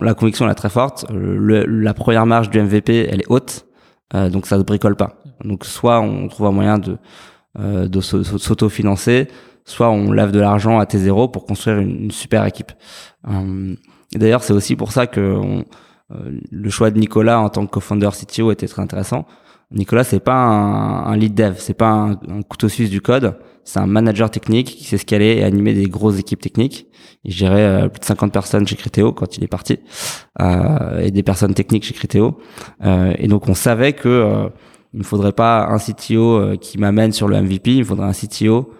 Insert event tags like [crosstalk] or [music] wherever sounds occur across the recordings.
la conviction est très forte. Le, la première marge du MVP, elle est haute, donc ça se bricole pas. Donc soit on trouve un moyen de de s'auto-financer, soit on lève de l'argent à T0 pour construire une, super équipe. D'ailleurs, c'est aussi pour ça que le choix de Nicolas en tant que co-founder CTO était très intéressant. Nicolas, c'est pas un, lead dev, c'est pas un, couteau suisse du code, c'est un manager technique qui sait scaler et animer des grosses équipes techniques. Il gérait euh, plus de 50 personnes chez Criteo quand il est parti, euh, et des personnes techniques chez Criteo. Euh, et donc on savait que euh, il ne faudrait pas un CTO euh, qui m'amène sur le MVP, il faudrait un CTO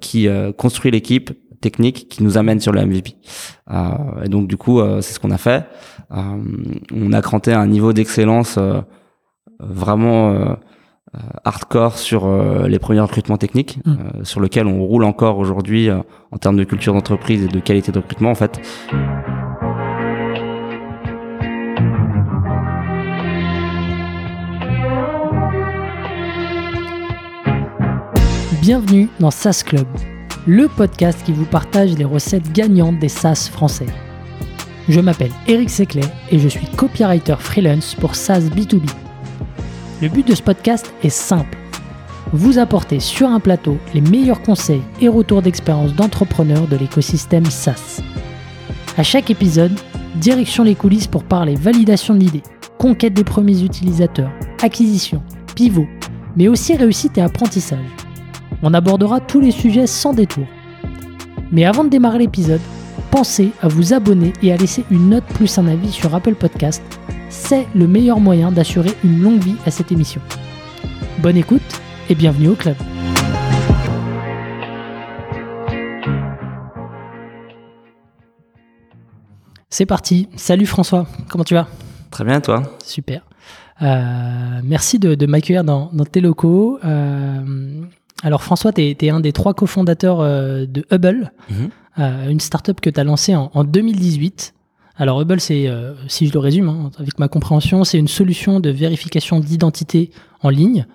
qui construit l'équipe technique qui nous amène sur le MVP. et donc du coup, c'est ce qu'on a fait. on a cranté un niveau d'excellence vraiment euh, euh, hardcore sur euh, les premiers recrutements techniques, mmh. sur lequel on roule encore aujourd'hui en termes de culture d'entreprise et de qualité de recrutement en fait. Bienvenue dans SaaS Club, le podcast qui vous partage les recettes gagnantes des SaaS français. Je m'appelle Eric Seclet et je suis copywriter freelance pour SaaS B2B. Le but de ce podcast est simple. Vous apporter sur un plateau les meilleurs conseils et retours d'expérience d'entrepreneurs de l'écosystème SaaS. À chaque épisode, direction les coulisses pour parler validation de l'idée, conquête des premiers utilisateurs, acquisition, pivot, mais aussi réussite et apprentissage. On abordera tous les sujets sans détour. Mais avant de démarrer l'épisode, pensez à vous abonner et à laisser une note plus un avis sur Apple Podcast c'est le meilleur moyen d'assurer une longue vie à cette émission. Bonne écoute et bienvenue au club. C'est parti. Salut François, comment tu vas? Très bien, toi? Super. Euh, merci de, m'accueillir dans, tes locaux. Euh, alors François, tu es, un des trois cofondateurs euh, de Hubble, mhm. une startup que tu as lancée en, en 2018. Alors Hubble, c'est, euh, si je le résume hein, avec ma compréhension, c'est une solution de vérification d'identité en ligne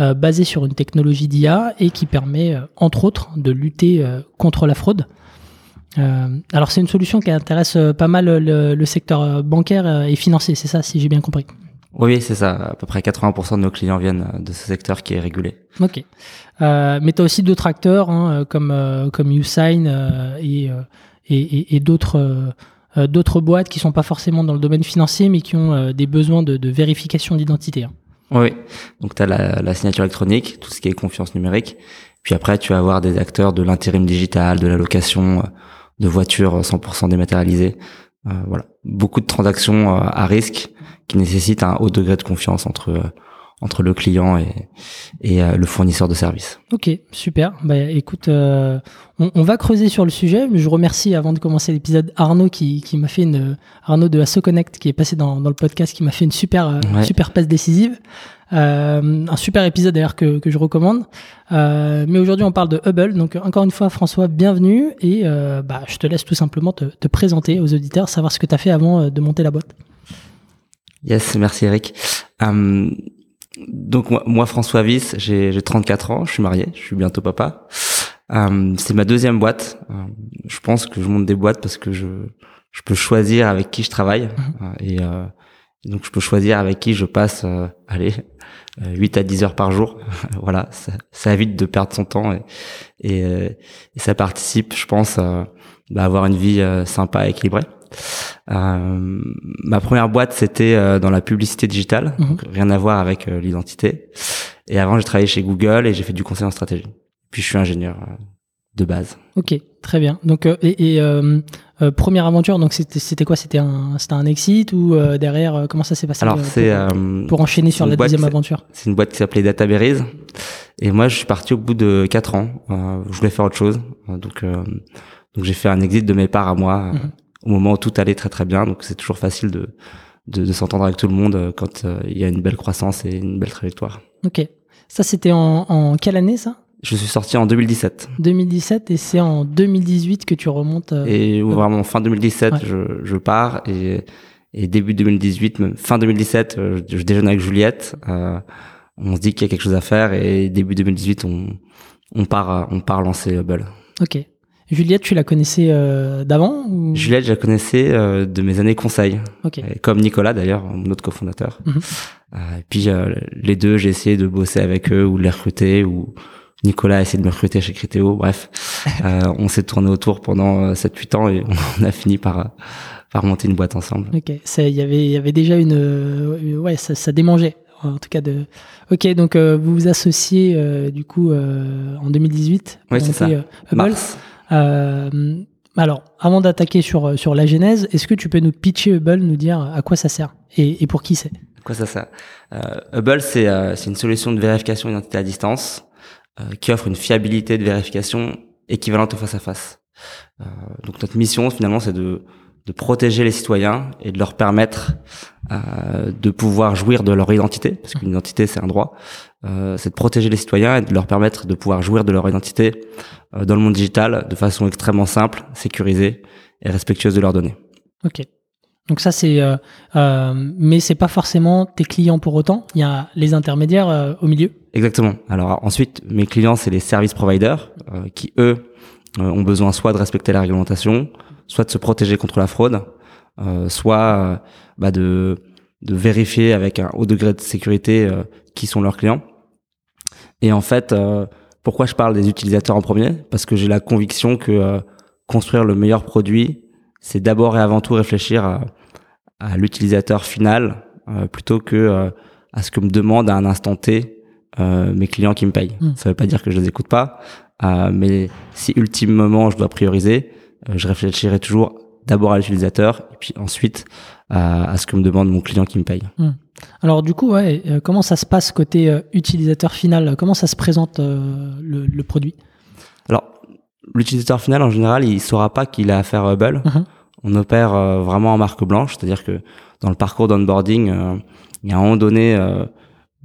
euh, basée sur une technologie d'IA et qui permet, euh, entre autres, de lutter contre la fraude. alors c'est une solution qui intéresse pas mal le, secteur bancaire et financier, c'est ça, si j'ai bien compris? Oui, c'est ça. À peu près 80% de nos clients viennent de ce secteur qui est régulé. Ok. mais tu as aussi d'autres acteurs hein, comme, comme Usign et, et, et d'autres euh, d'autres boîtes qui sont pas forcément dans le domaine financier, mais qui ont euh, des besoins de, vérification d'identité. Hein. Oui, donc tu as la, signature électronique, tout ce qui est confiance numérique. Puis après, tu vas avoir des acteurs de l'intérim digital, de la location euh, de voitures 100% dématérialisées. Voilà, beaucoup de transactions à risque qui nécessitent un haut degré de confiance entre entre le client et, et euh, le fournisseur de services. Ok, super. Bah, écoute, euh, on, va creuser sur le sujet. Mais je remercie avant de commencer l'épisode Arnaud qui, qui m'a fait une Arnaud de AssoConnect qui est passé dans, dans le podcast qui m'a fait une super euh, super passe décisive. un super épisode d'ailleurs que, que je recommande. mais aujourd'hui on parle de Hubble. Donc encore une fois François, bienvenue et bah, je te laisse tout simplement te, te présenter aux auditeurs, savoir ce que tu as fait avant de monter la boîte. Yes, merci Eric. Donc moi, François Viss, j'ai 34 ans, je suis marié, je suis bientôt papa. Euh, c'est ma deuxième boîte. Euh, je pense que je monte des boîtes parce que je je peux choisir avec qui je travaille mhm. euh, et, donc je peux choisir avec qui je passe allez 8 à 10 heures par jour. [laughs] voilà, ça, ça, évite de perdre son temps et et, ça participe, je pense, à bah, avoir une vie sympa et équilibrée. Euh, ma première boîte, c'était euh, dans la publicité digitale, mhm. rien à voir avec euh, l'identité. Et avant, j'ai travaillé chez Google et j'ai fait du conseil en stratégie. Puis je suis ingénieur de base. Ok, très bien. Donc et, et première aventure, donc c'était quoi? C'était un c'était un exit ou derrière comment ça s'est passé Alors c'est pour, enchaîner sur la deuxième aventure? C'est une boîte qui s'appelait Databerries et moi je suis parti au bout de quatre ans. je voulais faire autre chose, donc donc j'ai fait un exit de mes parts à moi. Mhm au moment où tout allait très très bien. Donc c'est toujours facile de, de, de s'entendre avec tout le monde euh, quand euh, il y a une belle croissance et une belle trajectoire. Ok. Ça, c'était en, en, quelle année ça? Je suis sorti en 2017. 2017 et c'est en 2018 que tu remontes. Euh, et vraiment fin 2017, je, je pars et, et début 2018, fin 2017, je, déjeune avec Juliette. Euh, on se dit qu'il y a quelque chose à faire et début 2018, on, on part, on part lancer Hubble. Ok. Juliette, tu la connaissais d'avant Juliette, je la connaissais de mes années conseil. Comme Nicolas d'ailleurs, mon autre cofondateur. Mhm. et puis les deux, j'ai essayé de bosser avec eux ou de les recruter ou Nicolas a essayé de me recruter chez Critéo. Bref, [laughs] on s'est tourné autour pendant 7-8 ans et [laughs] on a fini par par monter une boîte ensemble. Ok, il y avait il y avait déjà une ouais ça, ça démangeait en tout cas de. Ok, donc euh, vous vous associez euh, du coup euh, en 2018. Oui, c'est ça. Alors, avant d'attaquer sur sur la genèse, est-ce que tu peux nous pitcher Hubble, nous dire à quoi ça sert et, et pour qui c'est? À quoi ça sert? Hubble, c'est une solution de vérification d'identité à distance qui offre une fiabilité de vérification équivalente au face à face. donc notre mission finalement, c'est de de protéger les citoyens et de leur permettre euh, de pouvoir jouir de leur identité, parce qu'une identité c'est un droit, euh, c'est de protéger les citoyens et de leur permettre de pouvoir jouir de leur identité euh, dans le monde digital de façon extrêmement simple, sécurisée et respectueuse de leurs données. Ok. Donc ça c'est, euh, euh, mais c'est pas forcément tes clients pour autant. Il y a les intermédiaires euh, au milieu. Exactement. Alors ensuite, mes clients c'est les service providers qui eux ont besoin soit de respecter la réglementation, soit de se protéger contre la fraude, euh, soit euh, bah de, de vérifier avec un haut degré de sécurité euh, qui sont leurs clients. Et en fait, pourquoi je parle des utilisateurs en premier? Parce que j'ai la conviction que construire le meilleur produit, c'est d'abord et avant tout réfléchir à, à l'utilisateur final plutôt que à ce que me demandent à un instant T mes clients qui me payent. Hmm. Ça veut pas dire que je les écoute pas, mais si ultimement je dois prioriser, euh, je réfléchirai toujours d'abord à l'utilisateur et puis ensuite à, ce que me demande mon client qui me paye. Hmm. Alors du coup, ouais, euh, comment ça se passe côté euh, utilisateur final? Comment ça se présente le, produit? Alors, l'utilisateur final en général, il saura pas qu'il a affaire à Hubble. Mhm. On opère vraiment en marque blanche, c'est-à-dire que dans le parcours d'onboarding, il y a un moment donné,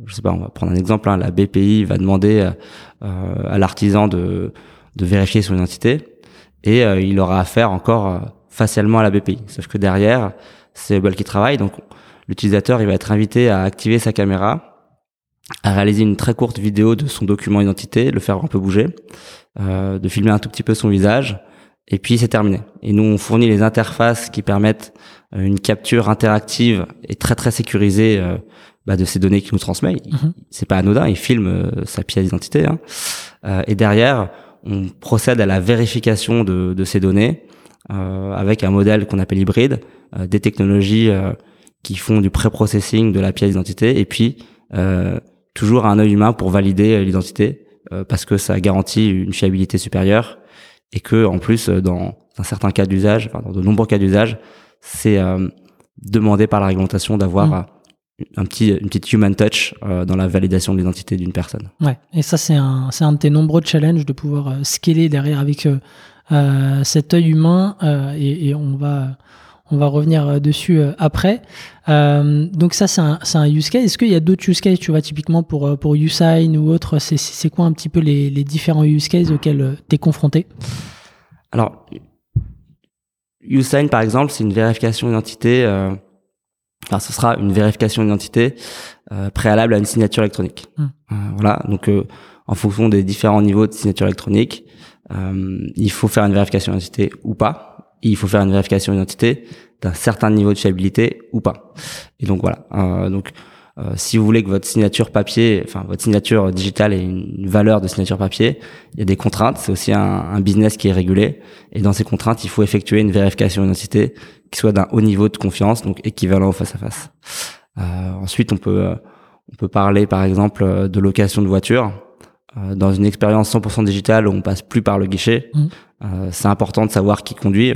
je sais pas, on va prendre un exemple, hein, la BPI va demander à l'artisan de, de vérifier son identité et euh, il aura affaire encore euh, facialement à la BPI. Sauf que derrière, c'est Hubble qui travaille, donc l'utilisateur il va être invité à activer sa caméra, à réaliser une très courte vidéo de son document identité, le faire un peu bouger, euh, de filmer un tout petit peu son visage, et puis c'est terminé. Et nous on fournit les interfaces qui permettent euh, une capture interactive et très très sécurisée bah, de ces données qu'il nous transmet. Mhm. C'est pas anodin, il filme sa pièce d'identité. Hein. et derrière, on procède à la vérification de, de ces données euh, avec un modèle qu'on appelle hybride, euh, des technologies euh, qui font du pré-processing de la pièce d'identité et puis euh, toujours un œil humain pour valider l'identité parce que ça garantit une fiabilité supérieure et que en plus dans un certain cas d'usage, enfin, dans de nombreux cas d'usage, c'est demandé par la réglementation d'avoir mmh un petit, une petite human touch euh, dans la validation de l'identité d'une personne. Ouais, et ça c'est un, c'est un de tes nombreux challenges de pouvoir euh, scaler derrière avec euh, euh cet œil humain et, et, on va on va revenir dessus après. donc ça c'est un, c'est un use case. Est-ce qu'il y a d'autres use cases, tu vois, typiquement pour pour Usign ou autre C'est, c'est quoi un petit peu les, les différents use cases auxquels tu es confronté? Alors Usign par exemple, c'est une vérification d'identité Enfin, ce sera une vérification d'identité euh, préalable à une signature électronique. Hmm. Euh, voilà. Donc, euh, en fonction des différents niveaux de signature électronique, il faut faire une vérification d'identité ou pas. il faut faire une vérification d'identité d'un certain niveau de fiabilité ou pas. Et donc voilà. donc euh, si vous voulez que votre signature papier, enfin votre signature digitale ait une valeur de signature papier, il y a des contraintes. C'est aussi un, un, business qui est régulé. Et dans ces contraintes, il faut effectuer une vérification d'identité qui soit d'un haut niveau de confiance, donc équivalent au face à face. Euh, ensuite, on peut euh, on peut parler par exemple euh, de location de voiture. dans une expérience 100% digitale où on passe plus par le guichet, mmh. c'est important de savoir qui conduit.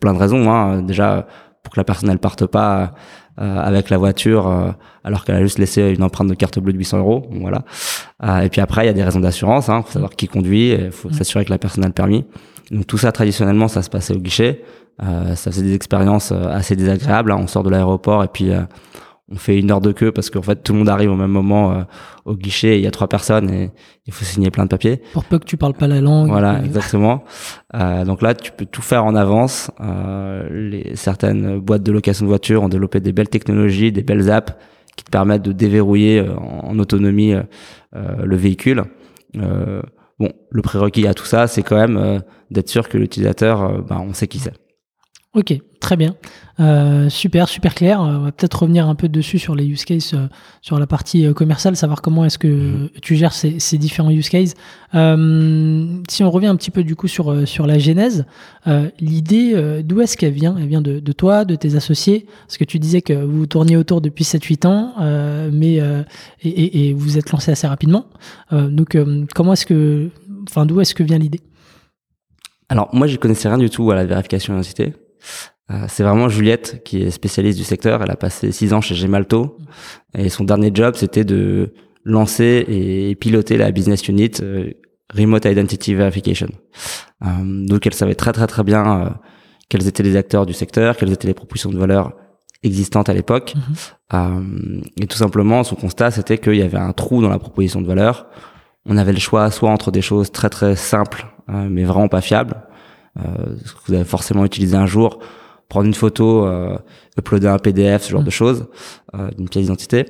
Plein de raisons. Hein. Déjà pour que la personne elle parte pas euh, avec la voiture euh, alors qu'elle a juste laissé une empreinte de carte bleue de 800 euros. Voilà. Euh, et puis après, il y a des raisons d'assurance. Hein, faut savoir qui conduit. Il faut s'assurer que la personne a le permis. Donc tout ça, traditionnellement, ça se passait au guichet. Ça faisait des expériences assez désagréables. Hein. On sort de l'aéroport et puis on fait une heure de queue parce qu'en fait tout le monde arrive au même moment euh, au guichet, il y a trois personnes et il faut signer plein de papiers. Pour peu que tu parles pas la langue. Voilà, exactement. Euh, donc là, tu peux tout faire en avance. Euh, les certaines boîtes de location de voitures ont développé des belles technologies, des belles apps qui te permettent de déverrouiller en, autonomie le véhicule. bon, le prérequis à tout ça, c'est quand même d'être sûr que l'utilisateur, bah, on sait qui c'est. Ok, très bien. Euh, super, super clair. On va peut-être revenir un peu dessus sur les use cases, euh, sur la partie euh, commerciale, savoir comment est-ce que mhm. tu gères ces, ces, différents use cases. si on revient un petit peu du coup sur, sur la genèse, l'idée, d'où est-ce qu'elle vient? Elle vient de, de, toi, de tes associés? Parce que tu disais que vous tourniez autour depuis 7-8 ans, mais et, et, vous êtes lancé assez rapidement. donc, comment est-ce que, enfin, d'où est-ce que vient l'idée? Alors moi je connaissais rien du tout à la vérification d'identité. Euh, c'est vraiment Juliette qui est spécialiste du secteur. Elle a passé six ans chez Gemalto et son dernier job c'était de lancer et piloter la business unit euh, Remote Identity Verification. Euh, donc elle savait très très très bien quels étaient les acteurs du secteur, quelles étaient les propositions de valeur existantes à l'époque. Mhm. et tout simplement, son constat c'était qu'il y avait un trou dans la proposition de valeur. On avait le choix soit entre des choses très très simples mais vraiment pas fiables, ce que vous avez forcément utilisé un jour prendre une photo, euh, uploader un PDF, ce genre mm. de choses, euh, d'une pièce d'identité.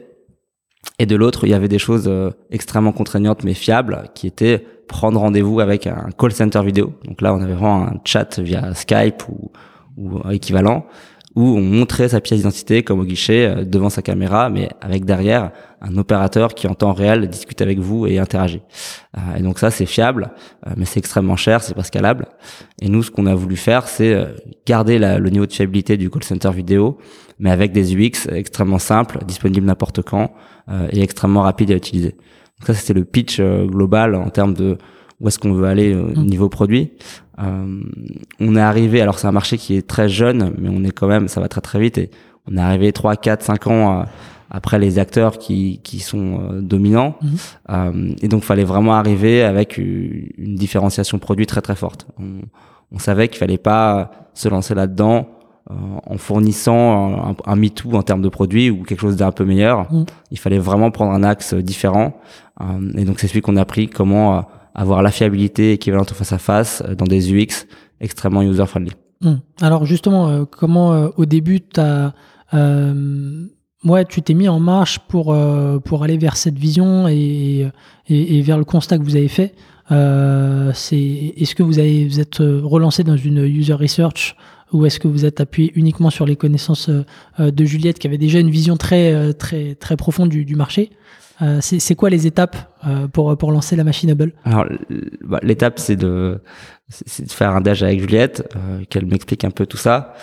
Et de l'autre, il y avait des choses euh, extrêmement contraignantes mais fiables, qui étaient prendre rendez-vous avec un call center vidéo. Donc là, on avait vraiment un chat via Skype ou, ou équivalent, où on montrait sa pièce d'identité comme au guichet euh, devant sa caméra, mais avec derrière un opérateur qui en temps réel discute avec vous et interagit. Euh, et donc ça c'est fiable, euh, mais c'est extrêmement cher, c'est pas scalable. Et nous ce qu'on a voulu faire c'est garder le niveau de fiabilité du call center vidéo, mais avec des UX extrêmement simples, disponibles n'importe quand et extrêmement rapides à utiliser. Donc ça c'était le pitch global en termes de où est-ce qu'on veut aller au mmh. niveau produit. Euh, on est arrivé, alors c'est un marché qui est très jeune, mais on est quand même, ça va très très vite et on est arrivé 3, 4, 5 ans euh, après les acteurs qui, qui sont euh, dominants. Mhm. et donc, fallait vraiment arriver avec une, différenciation produit très très forte. On, on savait qu'il fallait pas se lancer là-dedans en fournissant un, un MeToo en termes de produits ou quelque chose d'un peu meilleur. Mhm. Il fallait vraiment prendre un axe différent. et donc, c'est celui qu'on a pris, comment avoir la fiabilité équivalente face à face euh, dans des UX extrêmement user-friendly. Hmm. Alors justement, euh, comment euh, au début as, ouais, tu t'es mis en marche pour, pour aller vers cette vision et, et, vers le constat que vous avez fait Est-ce que vous, avez, vous êtes relancé dans une user research ou est-ce que vous êtes appuyé uniquement sur les connaissances de Juliette qui avait déjà une vision très, très, très profonde du marché? Euh, c'est quoi les étapes euh, pour, pour lancer la machine Hubble Alors, bah, l'étape, c'est de, de faire un dash avec Juliette, euh, qu'elle m'explique un peu tout ça.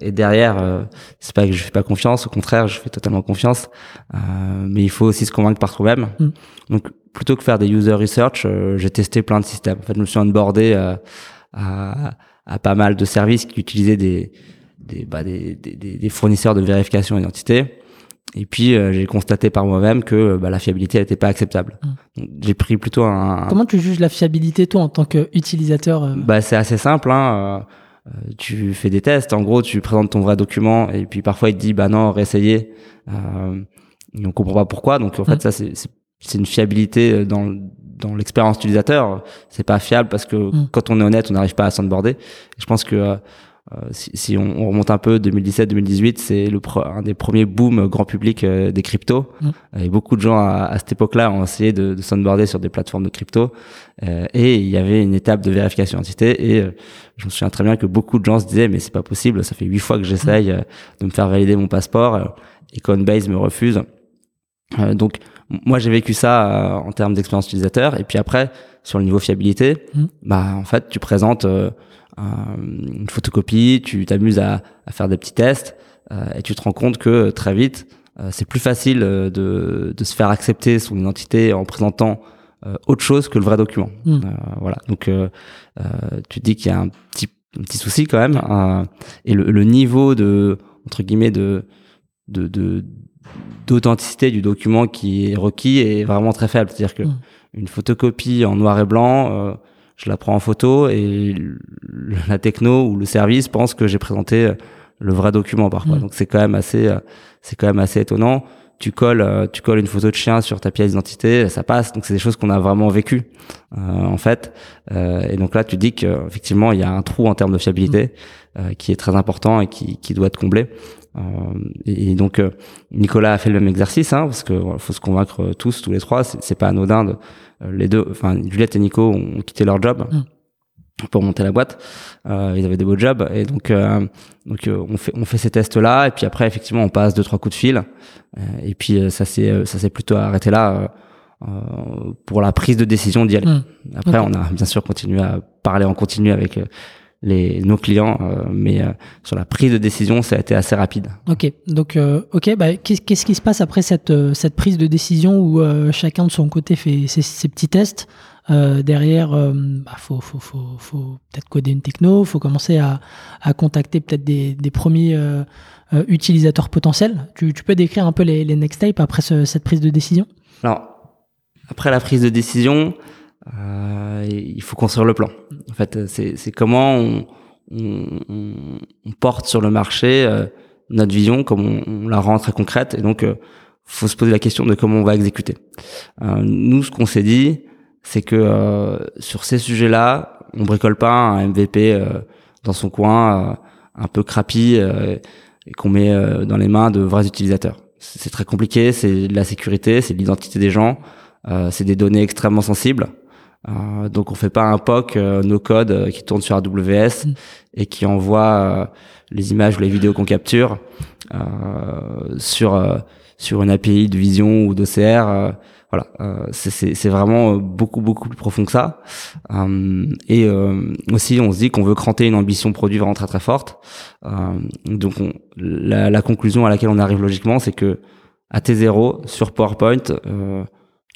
et derrière, c'est pas que je fais pas confiance, au contraire, je fais totalement confiance. mais il faut aussi se convaincre par soi-même. Mm. Donc, plutôt que faire des user research, j'ai testé plein de systèmes. En fait, je me suis onboardé à, à pas mal de services qui utilisaient des, des, bah, des, des, des fournisseurs de vérification d'identité. Et puis euh, j'ai constaté par moi-même que bah, la fiabilité n'était pas acceptable. Mmh. J'ai pris plutôt un. Comment tu juges la fiabilité toi en tant qu'utilisateur euh Bah c'est assez simple. Hein. Euh, tu fais des tests. En gros, tu présentes ton vrai document et puis parfois il te dit bah non réessayer. Euh, et on comprend pas pourquoi. Donc en fait ça c'est c'est une fiabilité dans dans l'expérience utilisateur. C'est pas fiable parce que mmh. quand on est honnête, on n'arrive pas à s'onboarder. Je pense que euh, si, si on, on, remonte un peu 2017-2018, c'est le un des premiers booms grand public euh, des cryptos. Mmh. Et beaucoup de gens à, à cette époque-là ont essayé de, de s'onboarder sur des plateformes de crypto. Euh, et il y avait une étape de vérification d'identité. Et je me souviens très bien que beaucoup de gens se disaient mais c'est pas possible, ça fait huit fois que j'essaye mmh. de me faire valider mon passeport et Coinbase me refuse. donc moi j'ai vécu ça en termes d'expérience utilisateur. Et puis après sur le niveau fiabilité, mmh. bah en fait tu présentes une photocopie, tu t'amuses à, à, faire des petits tests euh, et tu te rends compte que très vite, euh, c'est plus facile euh, de, de, se faire accepter son identité en présentant autre chose que le vrai document. Hmm. voilà. Donc tu te dis qu'il y a un petit, un petit souci quand même et le, le, niveau de entre guillemets de de d'authenticité du document qui est requis est vraiment très faible. C'est-à-dire que hmm. une photocopie en noir et blanc je la prends en photo et la techno ou le service pense que j'ai présenté le vrai document parfois. Mm. Donc c'est quand même assez, euh, c'est quand même assez étonnant. Tu colles, euh, tu colles une photo de chien sur ta pièce d'identité, ça passe. Donc c'est des choses qu'on a vraiment vécues euh, en fait. et donc là, tu dis qu'effectivement il y a un trou en termes de fiabilité mm. qui est très important et qui, qui doit être comblé. Et, donc Nicolas a fait le même exercice, hein, parce que faut se convaincre tous, tous les trois. C'est pas anodin. De, les deux, enfin Juliette et Nico ont quitté leur job. Mmh pour monter la boîte. Euh, ils avaient des beaux jobs et donc euh, donc euh, on fait on fait ces tests là et puis après effectivement on passe deux trois coups de fil euh, et puis ça s'est ça s'est plutôt arrêté là pour la prise de décision d'y aller. Mmh. Après on a bien sûr continué à parler en continu avec les nos clients mais sur la prise de décision ça a été assez rapide. Ok donc ok bah qu'est-ce qui se passe après cette cette prise de décision où chacun de son côté fait ses, ses petits tests euh, derrière, euh, bah, faut, faut, faut, faut peut-être coder une techno, faut commencer à, à contacter peut-être des, des premiers euh, euh, utilisateurs potentiels. Tu, tu, peux décrire un peu les, les next steps après ce, cette prise de décision? Alors, après la prise de décision, il faut construire le plan. En fait, c'est comment on, on, on, porte sur le marché notre vision, comment on, la rend très concrète, et donc faut se poser la question de comment on va exécuter. nous, ce qu'on s'est dit, c'est que euh, sur ces sujets-là, on bricole pas un MVP euh, dans son coin, euh, un peu crappy, et qu'on met dans les mains de vrais utilisateurs. C'est très compliqué, c'est la sécurité, c'est de l'identité des gens, c'est des données extrêmement sensibles. Donc on fait pas un POC no code qui tourne sur AWS mm. et qui envoie les images ou les vidéos qu'on capture sur sur une API de Vision ou d'OCR voilà, euh, c'est vraiment euh, beaucoup beaucoup plus profond que ça. Euh, et aussi, on se dit qu'on veut cranter une ambition produit vraiment très très forte. donc, la, conclusion à laquelle on arrive logiquement, c'est que à T0 sur PowerPoint,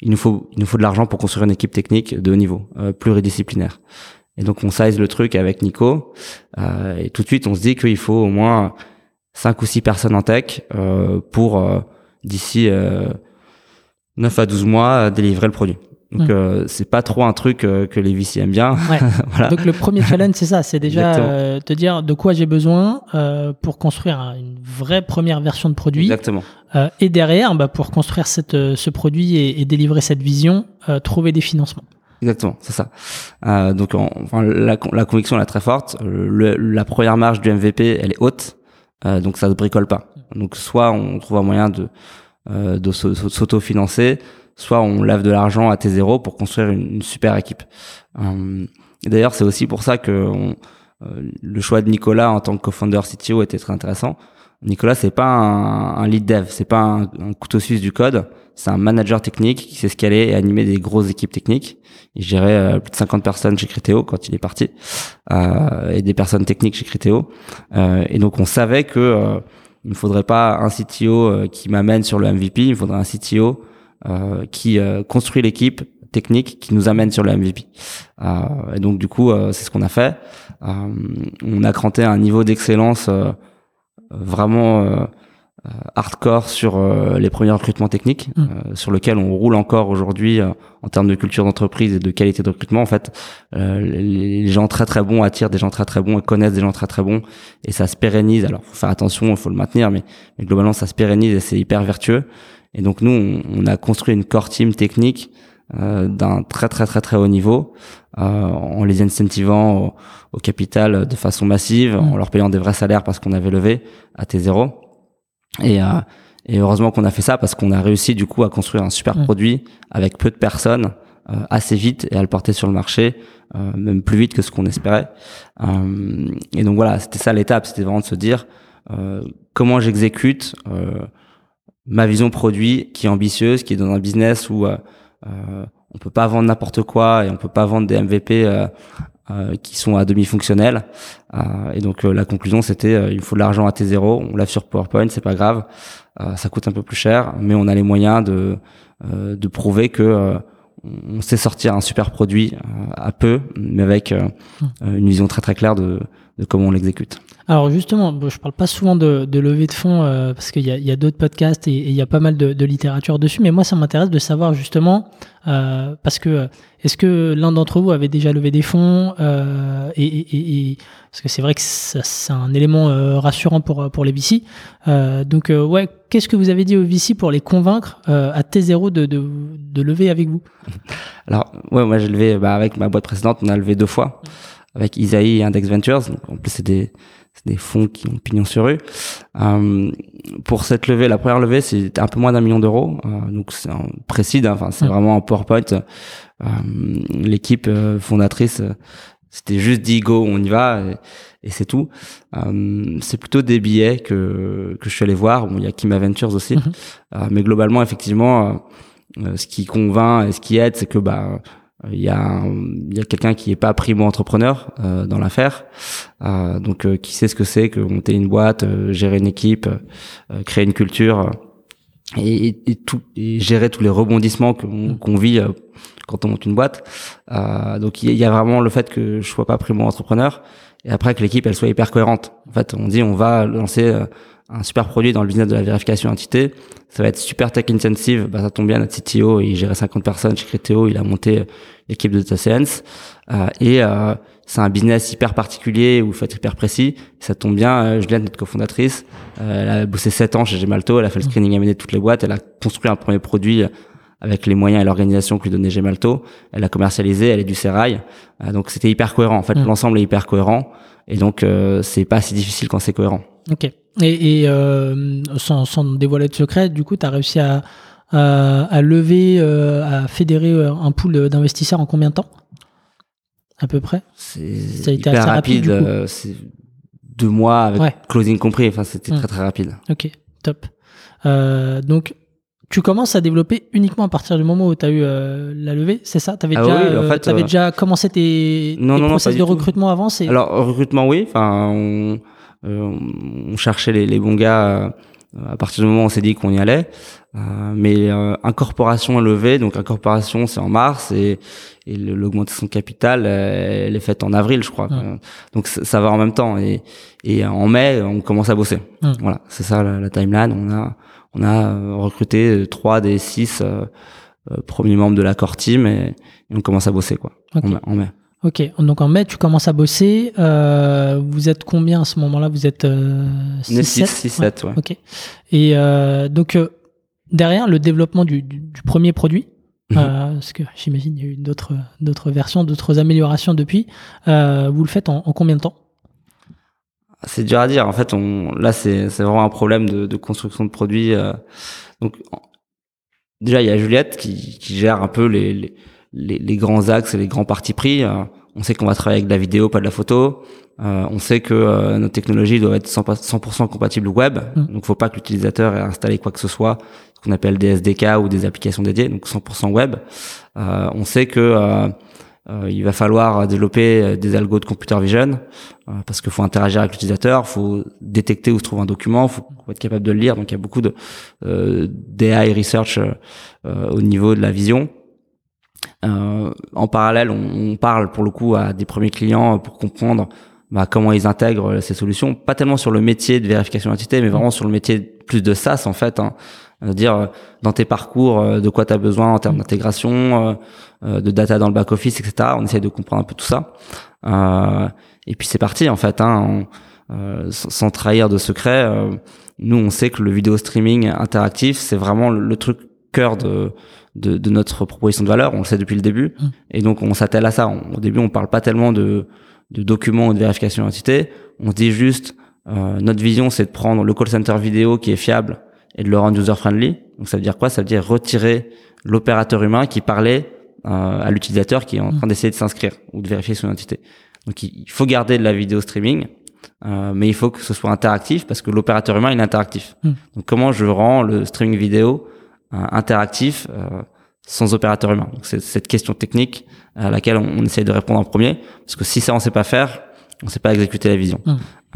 il nous faut il nous faut de l'argent pour construire une équipe technique de haut niveau, pluridisciplinaire. Et donc, on size le truc avec Nico. et tout de suite, on se dit qu'il faut au moins cinq ou six personnes en tech pour d'ici 9 à 12 mois délivrer le produit. Donc hmm. euh, c'est pas trop un truc euh, que les VC aiment bien. [laughs] voilà. Donc le premier challenge c'est ça, c'est déjà euh, te dire de quoi j'ai besoin euh, pour construire une vraie première version de produit. Exactement. et derrière, bah, pour construire cette, ce produit et, et délivrer cette vision, trouver des financements. Exactement, c'est ça. donc enfin, la, la, conviction elle est très forte. Le, la première marge du MVP elle est haute, donc ça se bricole pas. Donc soit on trouve un moyen de euh, de s'auto-financer, soit on lève de l'argent à T0 pour construire une, super équipe. Euh, d'ailleurs, c'est aussi pour ça que euh, le choix de Nicolas en tant que co-founder CTO était très intéressant. Nicolas, c'est pas un, lead dev, c'est pas un, couteau suisse du code, c'est un manager technique qui sait ce est et animer des grosses équipes techniques. Il gérait plus de 50 personnes chez Criteo quand il est parti, euh, et des personnes techniques chez Criteo. Euh, et donc on savait que il ne faudrait pas un CTO euh, qui m'amène sur le MVP, il faudrait un CTO euh, qui euh, construit l'équipe technique qui nous amène sur le MVP. et donc du coup, c'est ce qu'on a fait. on a cranté un niveau d'excellence vraiment euh, hardcore sur euh, les premiers recrutements techniques, mm. euh, sur lequel on roule encore aujourd'hui en termes de culture d'entreprise et de qualité de recrutement. En fait, les, gens très très bons attirent des gens très très bons et connaissent des gens très très bons et ça se pérennise. Alors, faut faire attention, il faut le maintenir, mais, globalement ça se pérennise et c'est hyper vertueux. Et donc nous, on, a construit une core team technique d'un très très très très haut niveau, en les incentivant au, capital de façon massive, en leur payant des vrais salaires parce qu'on avait levé à T0 et, euh, et heureusement qu'on a fait ça parce qu'on a réussi du coup à construire un super produit avec peu de personnes euh, assez vite et à le porter sur le marché euh, même plus vite que ce qu'on espérait. et donc voilà, c'était ça l'étape, c'était vraiment de se dire comment j'exécute ma vision produit qui est ambitieuse, qui est dans un business où on peut pas vendre n'importe quoi et on peut pas vendre des MVP euh, qui sont à demi fonctionnels. Euh, et donc euh, la conclusion c'était il faut de l'argent à T0, on lave sur PowerPoint, c'est pas grave, ça coûte un peu plus cher, mais on a les moyens de de prouver que on sait sortir un super produit à peu, mais avec une vision très très claire de, de comment on l'exécute. Alors justement, je parle pas souvent de, de levée de fonds euh, parce qu'il y a, y a d'autres podcasts et, il y a pas mal de, de, littérature dessus, mais moi ça m'intéresse de savoir justement euh, parce que est-ce que l'un d'entre vous avait déjà levé des fonds euh, et, et, et, parce que c'est vrai que c'est un élément euh, rassurant pour pour les VC. Euh, donc ouais, qu'est-ce que vous avez dit aux VC pour les convaincre à T0 de, de, de lever avec vous? [laughs] Alors ouais, moi j'ai levé bah, avec ma boîte précédente, on a levé deux fois. avec Isaïe et Index Ventures. Donc, en plus, c'est des, des fonds qui ont pignon sur rue. Euh, pour cette levée, la première levée, c'est un peu moins d'un million d'euros. Euh, donc c'est un précide, hein. enfin c'est mmh. vraiment un PowerPoint. Euh, l'équipe euh, fondatrice, c'était juste dit go, on y va et, c'est tout. c'est plutôt des billets que que je suis allé voir. Bon, il y a Kim Ventures aussi, mmh. mais globalement, effectivement, ce qui convainc et ce qui aide, c'est que bah euh, il y a, il y a quelqu'un qui est pas primo entrepreneur euh, dans l'affaire, euh, donc euh, qui sait ce que c'est que monter une boîte, gérer une équipe, créer une culture et, et, tout et gérer tous les rebondissements qu'on qu'on vit quand on monte une boîte. donc il y, a vraiment le fait que je sois pas primo entrepreneur et après que l'équipe elle soit hyper cohérente. En fait, on dit on va lancer un super produit dans le business de la vérification d'identité. Ça va être super tech intensive. Bah, ça tombe bien, notre CTO, il gérait 50 personnes chez Criteo, il a monté l'équipe de data science. Euh, et euh, c'est un business hyper particulier où il faut être hyper précis. Ça tombe bien, euh, Juliette, notre cofondatrice, euh, elle a bossé 7 ans chez Gemalto, elle a fait le mmh. screening M&A de toutes les boîtes, elle a construit un premier produit avec les moyens et l'organisation que lui donnait Gemalto. Elle a commercialisé, elle est du Serail. donc c'était hyper cohérent. En fait, mmh. l'ensemble est hyper cohérent. Et donc, c'est pas si difficile quand c'est cohérent. Ok. Et, et euh, sans, sans, dévoiler de secret, du coup, tu as réussi à, à, à lever, euh, à fédérer euh, un pool d'investisseurs en combien de temps? À peu près? C'est hyper rapide. rapide c'est deux mois avec closing compris. Enfin, c'était très très rapide. Ok, top. donc, tu commences à développer uniquement à partir du moment où tu as eu la levée, c'est ça? Tu avais, ah déjà, en fait, avais déjà commencé tes, non, tes non, process de recrutement avant Alors, recrutement, oui. Enfin, on on cherchait les, les, bons gars euh, à partir du moment où on s'est dit qu'on y allait. Euh, mais incorporation levée, donc incorporation c'est en mars et, et l'augmentation de capital elle est faite en avril je crois. Donc ça va en même temps et, et en mai on commence à bosser. Voilà, c'est ça la, timeline. On a on a recruté trois des six premiers membres de l'accord team et, on commence à bosser quoi en mai. Ok, donc en mai, tu commences à bosser. Euh, vous êtes combien à ce moment-là? Vous êtes 6, 7 6, 7, ouais. Ok. Et euh, donc, euh, derrière le développement du, du, du premier produit, mhm. euh, parce que j'imagine il y a eu d'autres, d'autres versions, d'autres améliorations depuis, euh, vous le faites en, en, combien de temps? C'est dur à dire. En fait, on, là, c'est, c'est vraiment un problème de, de construction de produits. Euh. donc, déjà, il y a Juliette qui, qui gère un peu les, les les, les, grands axes et les grands partis pris. Euh, on sait qu'on va travailler avec de la vidéo, pas de la photo. Euh, on sait que euh, nos technologies doivent être 100%, compatibles web. Mm. Donc, faut pas que l'utilisateur ait installé quoi que ce soit, ce qu'on appelle des SDK ou des applications dédiées, donc 100% web. Euh, on sait que euh, il va falloir développer des algos de computer vision parce qu'il faut interagir avec l'utilisateur, faut détecter où se trouve un document, faut, faut être capable de le lire. Donc, il y a beaucoup de d'AI research au niveau de la vision. Euh, en parallèle, on, parle pour le coup à des premiers clients pour comprendre bah, comment ils intègrent ces solutions. Pas tellement sur le métier de vérification d'identité, mais vraiment sur le métier plus de SaaS en fait. Hein. dire euh, dans tes parcours euh, de quoi tu as besoin en termes d'intégration, de data dans le back office, etc. On essaye de comprendre un peu tout ça. et puis c'est parti en fait. Hein, sans trahir de secret, nous on sait que le vidéo streaming interactif c'est vraiment le truc cœur de de, de, notre proposition de valeur. On le sait depuis le début. Mmh. Et donc, on s'attelle à ça. au début, on parle pas tellement de, de documents ou de vérification d'identité. On dit juste, euh, notre vision, c'est de prendre le call center vidéo qui est fiable et de le rendre user-friendly. Donc, ça veut dire quoi? Ça veut dire retirer l'opérateur humain qui parlait euh, à l'utilisateur qui est en mmh. train d'essayer de s'inscrire ou de vérifier son identité. Donc, il faut garder de la vidéo streaming. Euh, mais il faut que ce soit interactif parce que l'opérateur humain il est interactif. Mmh. Donc comment je rends le streaming vidéo interactif euh, sans opérateur humain. Donc c'est cette question technique à laquelle on, on, essaye de répondre en premier, parce que si ça on sait pas faire, on sait pas exécuter la vision. Mmh.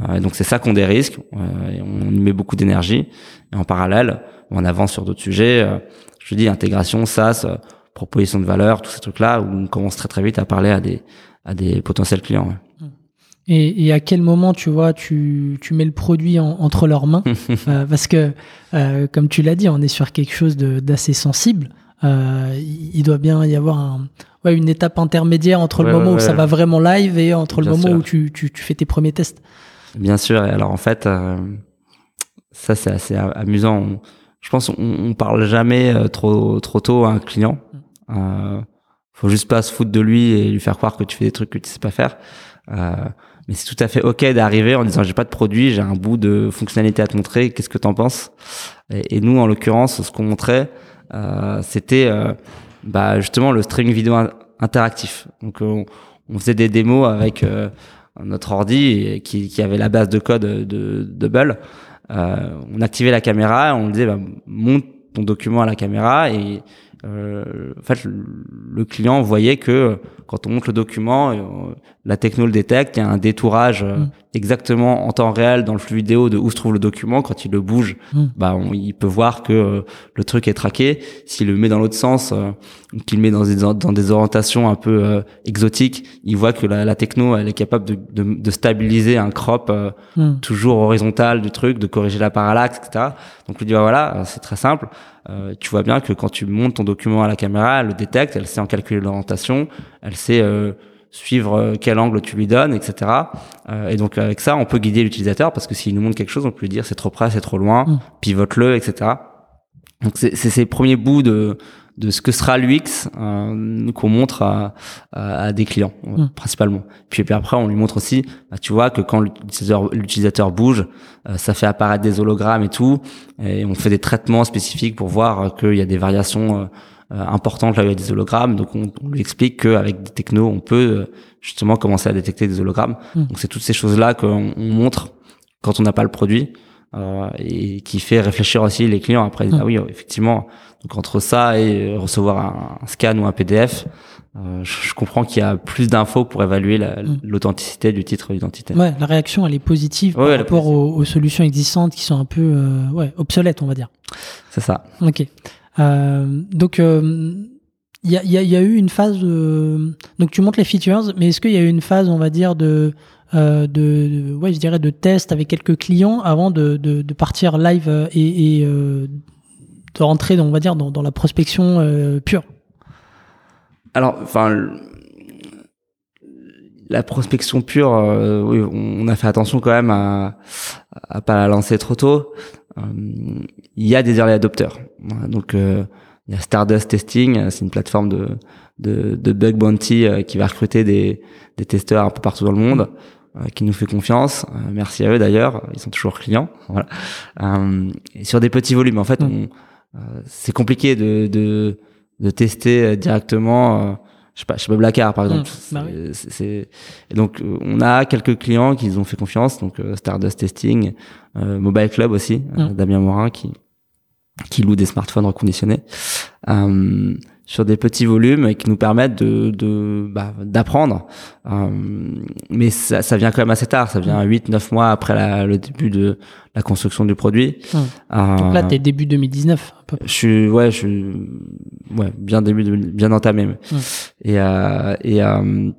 Euh, donc c'est ça qu'on des risques, euh, on y met beaucoup d'énergie, et en parallèle, on avance sur d'autres sujets. Euh, je dis intégration, SaaS, euh, proposition de valeur, tous ces trucs-là, où on commence très très vite à parler à des à des potentiels clients. Ouais. Mmh. Et, et, à quel moment, tu vois, tu, tu mets le produit en, entre leurs mains [laughs] euh, Parce que, euh, comme tu l'as dit, on est sur quelque chose d'assez sensible. Euh, il doit bien y avoir un, ouais, une étape intermédiaire entre le moment où ça va vraiment live et entre le moment où tu, tu, tu, fais tes premiers tests. Bien sûr. Et alors, en fait, ça, c'est assez amusant. je pense on, on parle jamais trop, trop tôt à un client. Mm. Faut juste pas se foutre de lui et lui faire croire que tu fais des trucs que tu sais pas faire. Mais c'est tout à fait ok d'arriver en disant j'ai pas de produit, j'ai un bout de fonctionnalité à te montrer, qu'est-ce que t'en penses? Et, nous, en l'occurrence, ce qu'on montrait, c'était bah, justement le streaming vidéo interactif. Donc on, on faisait des démos avec notre ordi qui, avait la base de code de, de Euh, on activait la caméra, on disait bah, monte ton document à la caméra et euh, en fait, le client voyait que quand on monte le document, euh, la techno le détecte, il y a un détourage euh, mm. exactement en temps réel dans le flux vidéo de où se trouve le document. Quand il le bouge, mm. bah, il peut voir que le truc est traqué. S'il le met dans l'autre sens, qu'il met dans des, dans des orientations un peu exotiques, il voit que la, la, techno, elle est capable de, de, de stabiliser un crop mm. toujours horizontal du truc, de corriger la parallaxe, etc. Donc, il dit, bah, voilà, c'est très simple euh, tu vois bien que quand tu montes ton document à la caméra, elle le détecte, elle sait en calculer l'orientation, elle sait euh, suivre euh, quel angle tu lui donnes, etc. et donc avec ça, on peut guider l'utilisateur parce que s'il nous montre quelque chose, on peut lui dire c'est trop près, c'est trop loin, mm. pivote-le, etc. Donc c'est ces premiers bouts de de ce que sera l'UX euh, qu'on montre à, à, des clients mm. principalement. Puis, puis après on lui montre aussi, bah, tu vois que quand l'utilisateur bouge, euh, ça fait apparaître des hologrammes et tout, et on fait des traitements spécifiques pour voir qu'il y a des variations euh, importantes là où il y a des hologrammes. Donc on, lui explique qu'avec des technos on peut justement commencer à détecter des hologrammes. Mm. Donc c'est toutes ces choses là qu'on montre quand on n'a pas le produit. Euh, et qui fait réfléchir aussi les clients après ah oui effectivement donc entre ça et recevoir un, scan ou un PDF, euh, je, comprends qu'il y a plus d'infos pour évaluer mm. l'authenticité du titre d'identité. Ouais, la réaction elle est positive par rapport aux, solutions existantes qui sont un peu euh, ouais, obsolètes, on va dire. C'est ça. Ok. Donc il y a, y, a, y, a, eu une phase de... donc tu montres les features, mais est-ce qu'il y a eu une phase, on va dire, de euh, de, ouais, je dirais de test avec quelques clients avant de, de, de partir live et, et euh, de rentrer, on va dire, dans, la prospection euh, pure. Alors, enfin, la prospection pure, euh, on a fait attention quand même à, à pas la lancer trop tôt. Euh, il y a des early adopters, donc il y a Stardust Testing, c'est une plateforme de, de, de bug bounty qui va recruter des, des testeurs un peu partout dans le monde qui nous fait confiance. merci à eux d'ailleurs, ils sont toujours clients. [laughs] Voilà. et sur des petits volumes, en fait, mm. on, euh, c'est compliqué de, de, de, tester euh, directement. Euh, je sais pas, chez Blacard par exemple. Mmh, bah c'est, donc on a quelques clients qui nous ont fait confiance, donc Stardust Testing, Mobile Club aussi, mmh. Damien Morin qui qui loue des smartphones reconditionnés sur des petits volumes et qui nous permettent de, de bah, d'apprendre. Euh, mais ça, ça, vient quand même assez tard, ça vient 8 9 mois après la, le début de la construction du produit. Hum. Euh, Donc là, t'es début 2019 un peu. Je suis ouais, je suis ouais, bien début de, bien entamé. Hum. Et euh, et euh,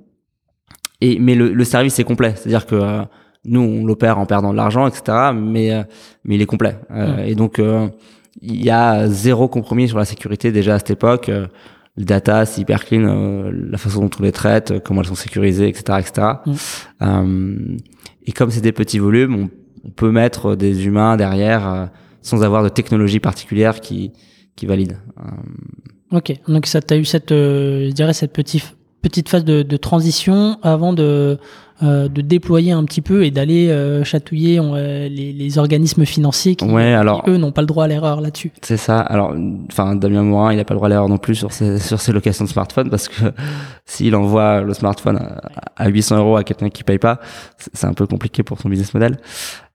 et mais le, le service est complet, c'est-à-dire que euh, nous on l'opère en perdant de l'argent, etc. Mais euh, mais il est complet. Hum. Et donc il y a zéro compromis sur la sécurité déjà à cette époque. Euh, le data, c'est hyper clean, euh, la façon dont on les traite, euh, comment elles sont sécurisées, etc., etc. Mm. et comme c'est des petits volumes, on, peut mettre des humains derrière sans avoir de technologie particulière qui qui valide. Ok, donc ça t'as eu cette, je dirais cette petite petite phase de, de transition avant de euh, de déployer un petit peu et d'aller euh, chatouiller euh, les, les, organismes financiers qui, alors, eux n'ont pas le droit à l'erreur là-dessus. C'est ça. Alors, enfin, Damien Morin, il n'a pas le droit à l'erreur non plus sur ses, sur ses locations de smartphone parce que [laughs] s'il envoie le smartphone à, 800 euros à quelqu'un qui paye pas, c'est un peu compliqué pour son business model.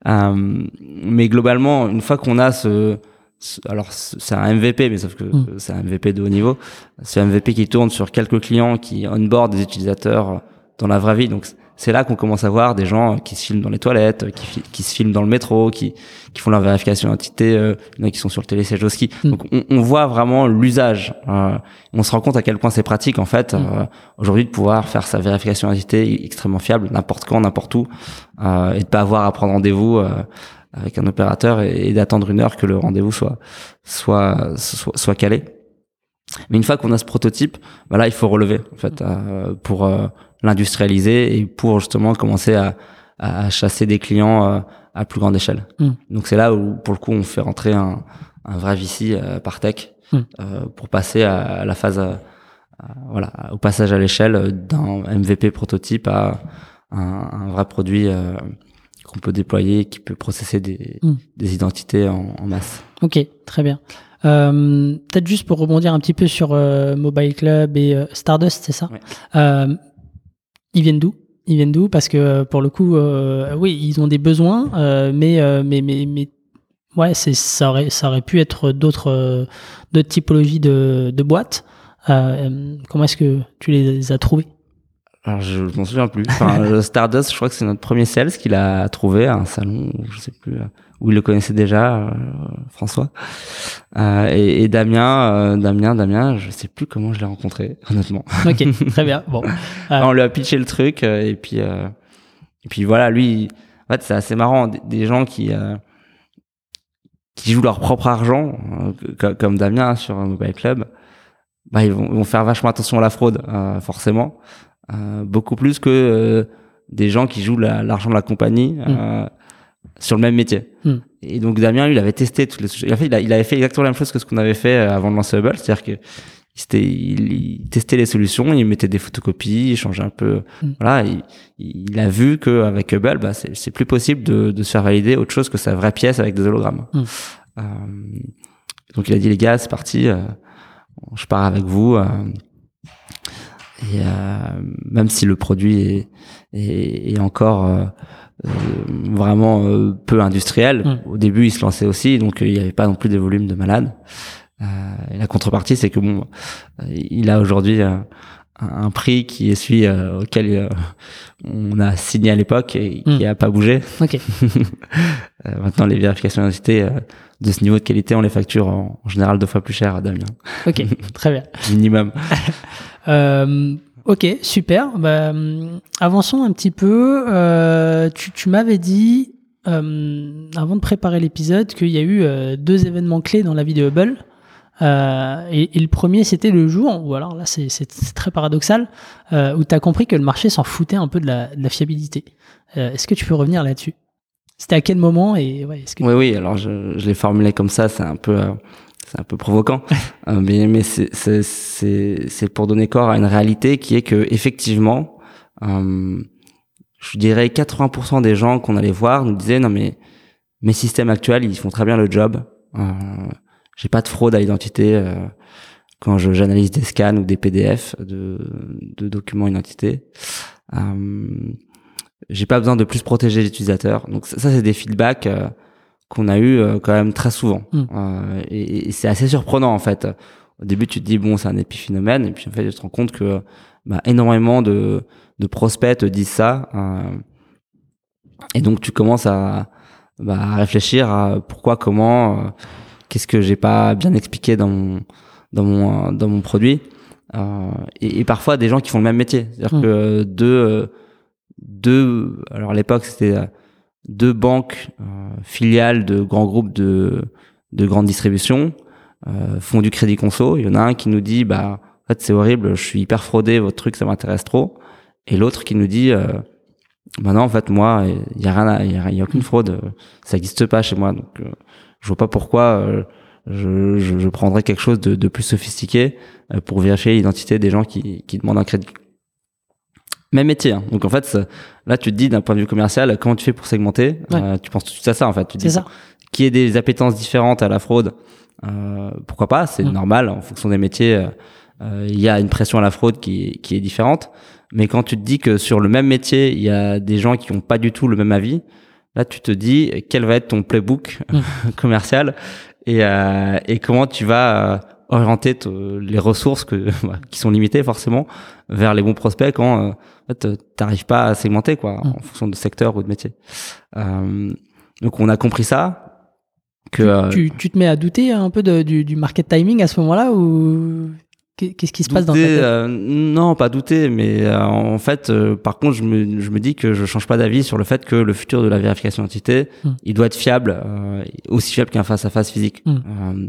mais globalement, une fois qu'on a ce alors c'est un MVP, mais sauf que mm. c'est un MVP de haut niveau. C'est un MVP qui tourne sur quelques clients qui onboard des utilisateurs dans la vraie vie. Donc c'est là qu'on commence à voir des gens qui se filment dans les toilettes, qui, qui se filment dans le métro, qui, qui font leur vérification d'identité, euh, qui sont sur le télésiège au ski. Mm. Donc on, on, voit vraiment l'usage. Euh, on se rend compte à quel point c'est pratique en fait mm. euh, aujourd'hui de pouvoir faire sa vérification d'identité extrêmement fiable n'importe quand, n'importe où, euh, et de pas avoir à prendre rendez-vous euh, avec un opérateur et, d'attendre une heure que le rendez-vous soit, soit soit soit calé. Mais une fois qu'on a ce prototype, voilà, il faut relever en fait mm. pour l'industrialiser et pour justement commencer à, à chasser des clients euh, à plus grande échelle. Mm. Donc c'est là où pour le coup on fait rentrer un, un vrai VC euh, par tech mm. euh, pour passer à, la phase voilà au passage à l'échelle d'un MVP prototype à un, vrai produit qu'on peut déployer, qui peut processer des, hmm. des identités en, en, masse. Ok, très bien. Euh, Peut-être juste pour rebondir un petit peu sur euh, Mobile Club et euh, Stardust, c'est ça Ils viennent d'où? Ils viennent d'où? Parce que pour le coup, oui, ils ont des besoins, mais, mais, mais, mais ouais, ça aurait, ça aurait pu être d'autres d'autres typologies de, de boîtes. comment est-ce que tu les as trouvés alors je, je m'en souviens plus. Enfin, [laughs] Stardust, je crois que c'est notre premier sales qu'il a trouvé à un salon, je sais plus, où il le connaissait déjà, euh, François. Euh, et, et, Damien, euh, Damien, Damien, je sais plus comment je l'ai rencontré, honnêtement. [laughs] Ok, très bien. Bon, [laughs] on lui a pitché le truc et puis et puis voilà, lui, en fait, c'est assez marrant, des, gens qui qui jouent leur propre argent, comme, Damien sur un mobile club. Bah, ils vont, ils vont faire vachement attention à la fraude, forcément, beaucoup plus que des gens qui jouent l'argent de la compagnie. Mm sur le même métier. Hmm. Et donc Damien, lui, il avait testé toutes les il, il, il avait fait exactement la même chose que ce qu'on avait fait euh, avant de lancer Hubble, c'est-à-dire que il, il, testait les solutions, il mettait des photocopies, il changeait un peu. Hmm. Voilà, il, il, a vu qu'avec Hubble, bah, c'est plus possible de, de, se faire valider autre chose que sa vraie pièce avec des hologrammes. Hmm. Euh, donc il a dit les gars, c'est parti, euh, je pars avec vous. Euh, et même si le produit est, est, est encore euh, vraiment euh, peu industriel. Mm. Au début, il se lançait aussi, donc euh, il n'y avait pas non plus des volumes de malades. et la contrepartie, c'est que bon, il a aujourd'hui un prix qui est celui auquel on a signé à l'époque et qui n'a mm. pas bougé. Okay. [laughs] maintenant, les vérifications d'identité de ce niveau de qualité, on les facture en, général deux fois plus cher à Damien. Ok, [laughs] très bien. Minimum. [laughs] euh, Ok, super. Bah, avançons un petit peu. Euh, tu, m'avais dit, euh, avant de préparer l'épisode, qu'il y a eu euh, deux événements clés dans la vie de Hubble. Et, le premier, c'était le jour, ou alors là, c'est très paradoxal, où tu as compris que le marché s'en foutait un peu de la, fiabilité. Est-ce que tu peux revenir là-dessus? C'était à quel moment et ouais, que... Oui, oui, alors je, je l'ai formulé comme ça, c'est un peu c'est un peu provoquant, [laughs] euh, mais, mais c'est pour donner corps à une réalité qui est que effectivement, euh, je dirais 80% des gens qu'on allait voir nous disaient non mais mes systèmes actuels ils font très bien le job, euh, j'ai pas de fraude à l'identité euh, quand j'analyse des scans ou des PDF de, de documents identité. Euh, j'ai pas besoin de plus protéger l'utilisateur. Donc ça, ça c'est des feedbacks qu'on a eu euh, quand même très souvent. Hmm. Euh, et, c'est assez surprenant en fait. Au début, tu te dis bon, c'est un épiphénomène, et puis en fait, tu te rends compte que bah, énormément de, de prospects te disent ça. Euh, et donc, tu commences à, bah, à réfléchir à pourquoi, comment, qu'est-ce que j'ai pas bien expliqué dans mon dans mon dans mon produit. Et, et, parfois des gens qui font le même métier, c'est-à-dire hmm. que deux deux alors à l'époque c'était deux banques euh, filiales de grands groupes de, de grande distribution euh, font du crédit conso. Il y en a un qui nous dit bah en fait c'est horrible, je suis hyper fraudé, votre truc ça m'intéresse trop. Et l'autre qui nous dit euh, bah non en fait moi il y a rien, il y, a, aucune fraude, ça n'existe pas chez moi donc euh, je vois pas pourquoi je, je, je, prendrais quelque chose de, de plus sophistiqué pour vérifier l'identité des gens qui, qui demandent un crédit même métier. Hein. Donc en fait, là, tu te dis d'un point de vue commercial, comment tu fais pour segmenter euh, Tu penses tout de suite à ça en fait. Tu dis ça. qui est des appétences différentes à la fraude. Euh, pourquoi pas C'est normal en fonction des métiers. Euh, il y a une pression à la fraude qui, qui est différente. Mais quand tu te dis que sur le même métier, il y a des gens qui ont pas du tout le même avis, là, tu te dis quel va être ton playbook [laughs] commercial et, et comment tu vas orienter les ressources que, [laughs] bah, qui sont limitées forcément vers les bons prospects quand fait, t'arrives pas à segmenter quoi, mm. en fonction de secteur ou de métier. Euh, donc on a compris ça. Que, tu, euh, tu, te mets à douter un peu de, du, du market timing à ce moment-là ou qu'est-ce qui se passe dans ta tête? euh, Non, pas douter, mais euh, en fait, par contre, je me, je me dis que je change pas d'avis sur le fait que le futur de la vérification d'identité, mm. il doit être fiable, aussi fiable qu'un face à face physique, mm.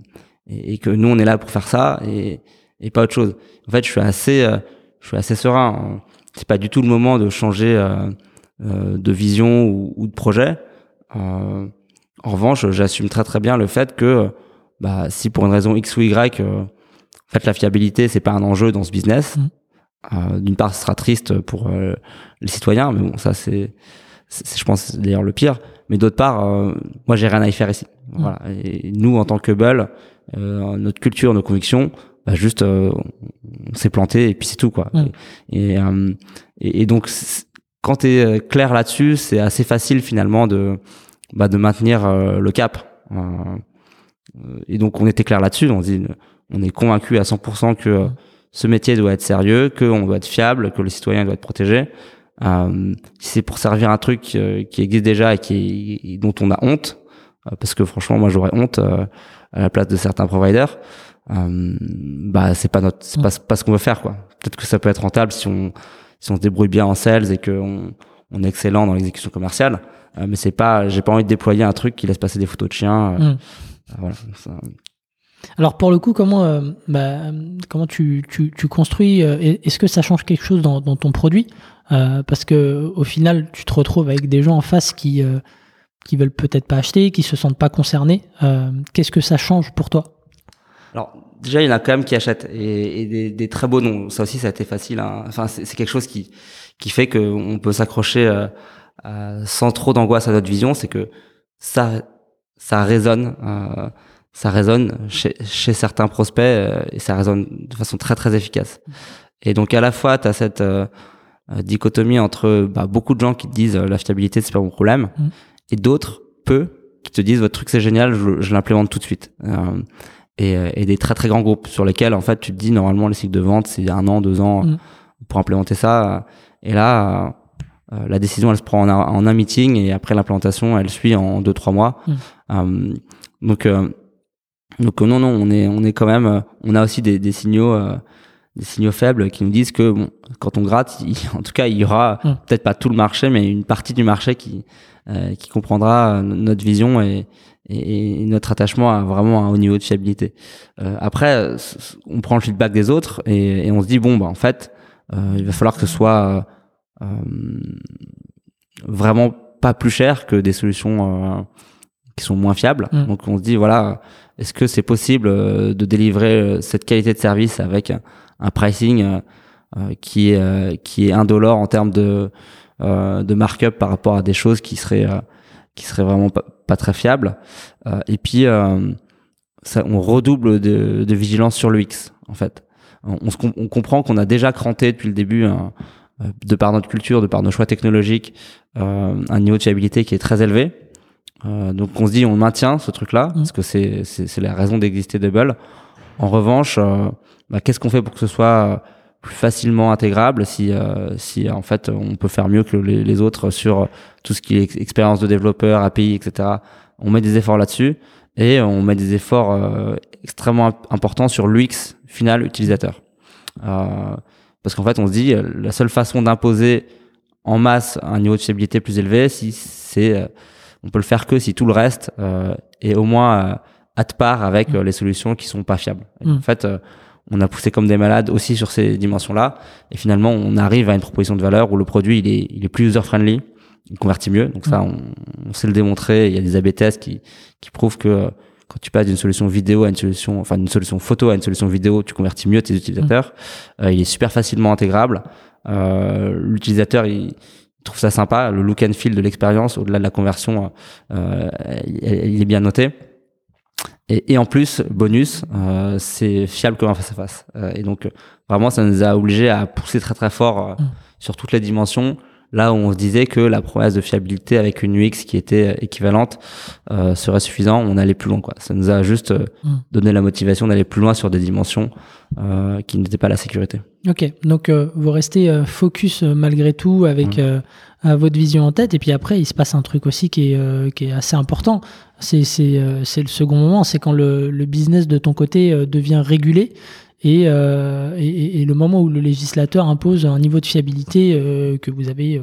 et, et, que nous on est là pour faire ça et, et pas autre chose. En fait, je suis assez, je suis assez serein c'est pas du tout le moment de changer euh, euh, de vision ou, ou de projet. Euh, en revanche, j'assume très très bien le fait que bah, si pour une raison X ou Y, en fait la fiabilité c'est pas un enjeu dans ce business, mmh. D'une part, ce sera triste pour les citoyens, mais bon, ça c'est, je pense, d'ailleurs le pire. Mais d'autre part, moi j'ai rien à y faire ici. Mmh. Voilà. Et nous, en tant que Bull, notre culture, nos convictions, bah juste on s'est planté et puis c'est tout quoi. Mmh. Et, et, et, donc quand tu es euh, clair là-dessus, c'est assez facile finalement de bah, de maintenir euh, le cap. Euh, et donc on était clair là-dessus. On dit, on est convaincu à 100% que ce métier doit être sérieux, qu'on doit être fiable, que le citoyen doit être protégé. Euh, si c'est pour servir un truc qui existe déjà et qui dont on a honte, parce que franchement moi j'aurais honte à la place de certains providers, bah c'est pas notre, c'est pas, pas ce qu'on veut faire quoi. Peut-être que ça peut être rentable si on si on se débrouille bien en sales et qu'on on est excellent dans l'exécution commerciale. Euh, mais c'est pas, j'ai pas envie de déployer un truc qui laisse passer des photos de chiens. Euh, hmm. voilà, Alors pour le coup, comment, euh, bah, tu, construis Est-ce que ça change quelque chose dans, ton produit Parce que au final, tu te retrouves avec des gens en face qui qui veulent peut-être pas acheter, qui se sentent pas concernés. Qu'est-ce que ça change pour toi? Alors déjà, il y en a quand même qui achètent et, des, très beaux noms. Ça aussi, ça a été facile. Hein. C'est quelque chose qui qui fait qu'on peut s'accrocher euh, euh, sans trop d'angoisse à notre vision. C'est que ça ça résonne, euh, ça résonne chez, chez certains prospects euh, et ça résonne de façon très très efficace. Et donc à la fois, tu as cette dichotomie entre bah, beaucoup de gens qui te disent la fiabilité c'est pas mon problème mmh. et d'autres peu qui te disent votre truc c'est génial, je, je l'implémente tout de suite. Euh, et, euh, et, des très très grands groupes sur lesquels en fait tu te dis normalement les cycles de vente c'est un an deux ans mm. pour implémenter ça et là euh, la décision elle se prend en, en, un meeting et après l'implémentation elle suit en deux trois mois mm. euh, donc donc non non on est on est quand même on a aussi des, des signaux des signaux faibles qui nous disent que bon quand on gratte [laughs] en tout cas il y aura mm. peut-être pas tout le marché mais une partie du marché qui qui comprendra notre vision et et, notre attachement à vraiment un haut niveau de fiabilité. Euh, après, on prend le feedback des autres et, et on se dit bon bah en fait, euh, il va falloir que ce soit euh, vraiment pas plus cher que des solutions euh, qui sont moins fiables. Mm. Donc on se dit voilà, est-ce que c'est possible euh, de délivrer cette qualité de service avec un, pricing qui est qui est indolore en termes de de markup par rapport à des choses qui seraient qui seraient vraiment pas pas très fiable. Euh, et puis, euh, ça, on redouble de, de, vigilance sur le X, en fait. On, on comprend qu'on a déjà cranté depuis le début, hein, euh, de par notre culture, de par nos choix technologiques, un niveau de fiabilité qui est très élevé. Donc on se dit on maintient ce truc-là mmh. parce que c'est c'est la raison d'exister Double. En revanche, bah, qu'est-ce qu'on fait pour que ce soit plus facilement intégrable si euh, si en fait on peut faire mieux que les, les, autres sur tout ce qui est expérience de développeur, API, etc. On met des efforts là-dessus et on met des efforts euh, extrêmement importants sur l'UX final utilisateur. Euh, parce qu'en fait, on se dit la seule façon d'imposer en masse un niveau de fiabilité plus élevé, si c'est on peut le faire que si tout le reste est au moins à de part avec les solutions qui sont pas fiables. Mm. En fait on a poussé comme des malades aussi sur ces dimensions-là. Et finalement, on arrive à une proposition de valeur où le produit, il est, il est plus user-friendly, il convertit mieux. Donc ça, mm. on, sait le démontrer. Il y a des AB tests qui, qui prouvent que quand tu passes d'une solution vidéo à une solution, enfin d'une solution photo à une solution vidéo, tu convertis mieux tes utilisateurs. Mm. Euh, il est super facilement intégrable. Euh, L'utilisateur, il, trouve ça sympa. Le look and feel de l'expérience, au-delà de la conversion, euh, il est bien noté. Et, et, en plus, bonus, euh, c'est fiable comme un face à face. Euh, et donc, vraiment, ça nous a obligé à pousser très très fort euh, mm. sur toutes les dimensions. Là où on se disait que la promesse de fiabilité avec une UX qui était équivalente euh, serait suffisant, on allait plus loin. Quoi. Ça nous a juste mm. donné la motivation d'aller plus loin sur des dimensions qui n'étaient pas la sécurité. Ok, donc vous restez focus malgré tout avec mm. votre vision en tête. Et puis après, il se passe un truc aussi qui est, qui est assez important euh, c'est le second moment, c'est quand le, le, business de ton côté euh, devient régulé euh, et, et, et, le moment où le législateur impose un niveau de fiabilité que vous avez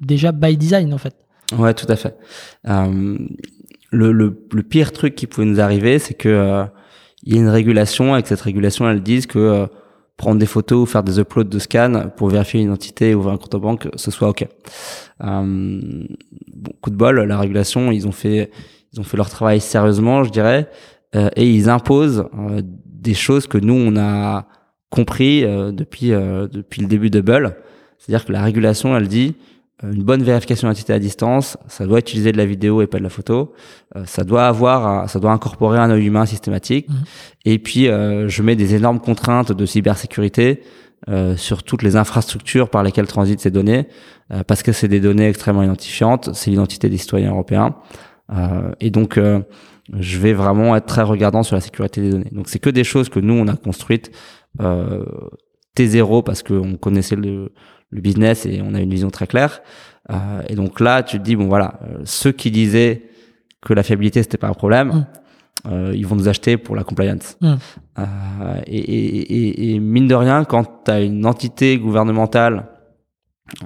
déjà by design en fait. Ouais, tout à fait. Le, le, le, pire truc qui pouvait nous arriver, c'est que il y a une régulation et que cette régulation, elle dise que prendre des photos ou faire des uploads de scans pour vérifier une identité ou ouvrir un compte en banque, ce soit OK. Euh, bon, coup de bol, la régulation, ils ont fait ils ont fait leur travail sérieusement, je dirais, euh, et ils imposent euh, des choses que nous on a compris depuis depuis le début de Bull. C'est-à-dire que la régulation, elle dit une bonne vérification d'identité à distance, ça doit utiliser de la vidéo et pas de la photo. ça doit avoir, ça doit incorporer un œil humain systématique. Mmh. Et puis, je mets des énormes contraintes de cybersécurité euh, sur toutes les infrastructures par lesquelles transitent ces données, euh, parce que c'est des données extrêmement identifiantes, c'est l'identité des citoyens européens. Euh, et donc, je vais vraiment être très regardant sur la sécurité des données. Donc, c'est que des choses que nous, on a construites T0 parce qu'on connaissait le, le, business et on a une vision très claire. et donc là, tu te dis, bon voilà, ceux qui disaient que la fiabilité, c'était pas un problème, mmh. Euh, ils vont nous acheter pour la compliance. Mmh. Euh, et, et, et, mine de rien, quand tu as une entité gouvernementale,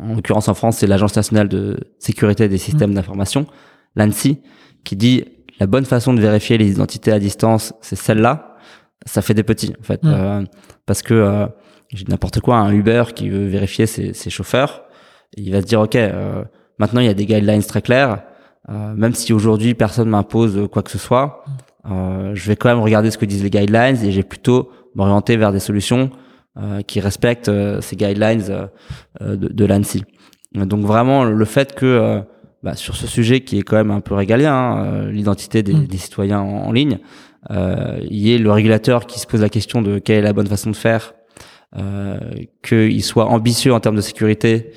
en l'occurrence en France, c'est l'Agence nationale de sécurité des systèmes mmh. d'information, l'ANSI, qui dit la bonne façon de vérifier les identités à distance, c'est celle-là. Ça fait des petits, en fait, mmh. euh, parce que euh, j'ai n'importe quoi, un Uber qui veut vérifier ses, ses chauffeurs, il va se dire ok, euh, maintenant il y a des guidelines très claires. Euh, même si aujourd'hui personne m'impose quoi que ce soit, euh, je vais quand même regarder ce que disent les guidelines et j'ai plutôt m'orienter vers des solutions euh, qui respectent euh, ces guidelines de, de l'ANSI. Donc vraiment le fait que bah, sur ce sujet qui est quand même un peu régalien, hein, l'identité des, mm. des, citoyens en, ligne, il y ait le régulateur qui se pose la question de quelle est la bonne façon de faire, qu'il soit ambitieux en termes de sécurité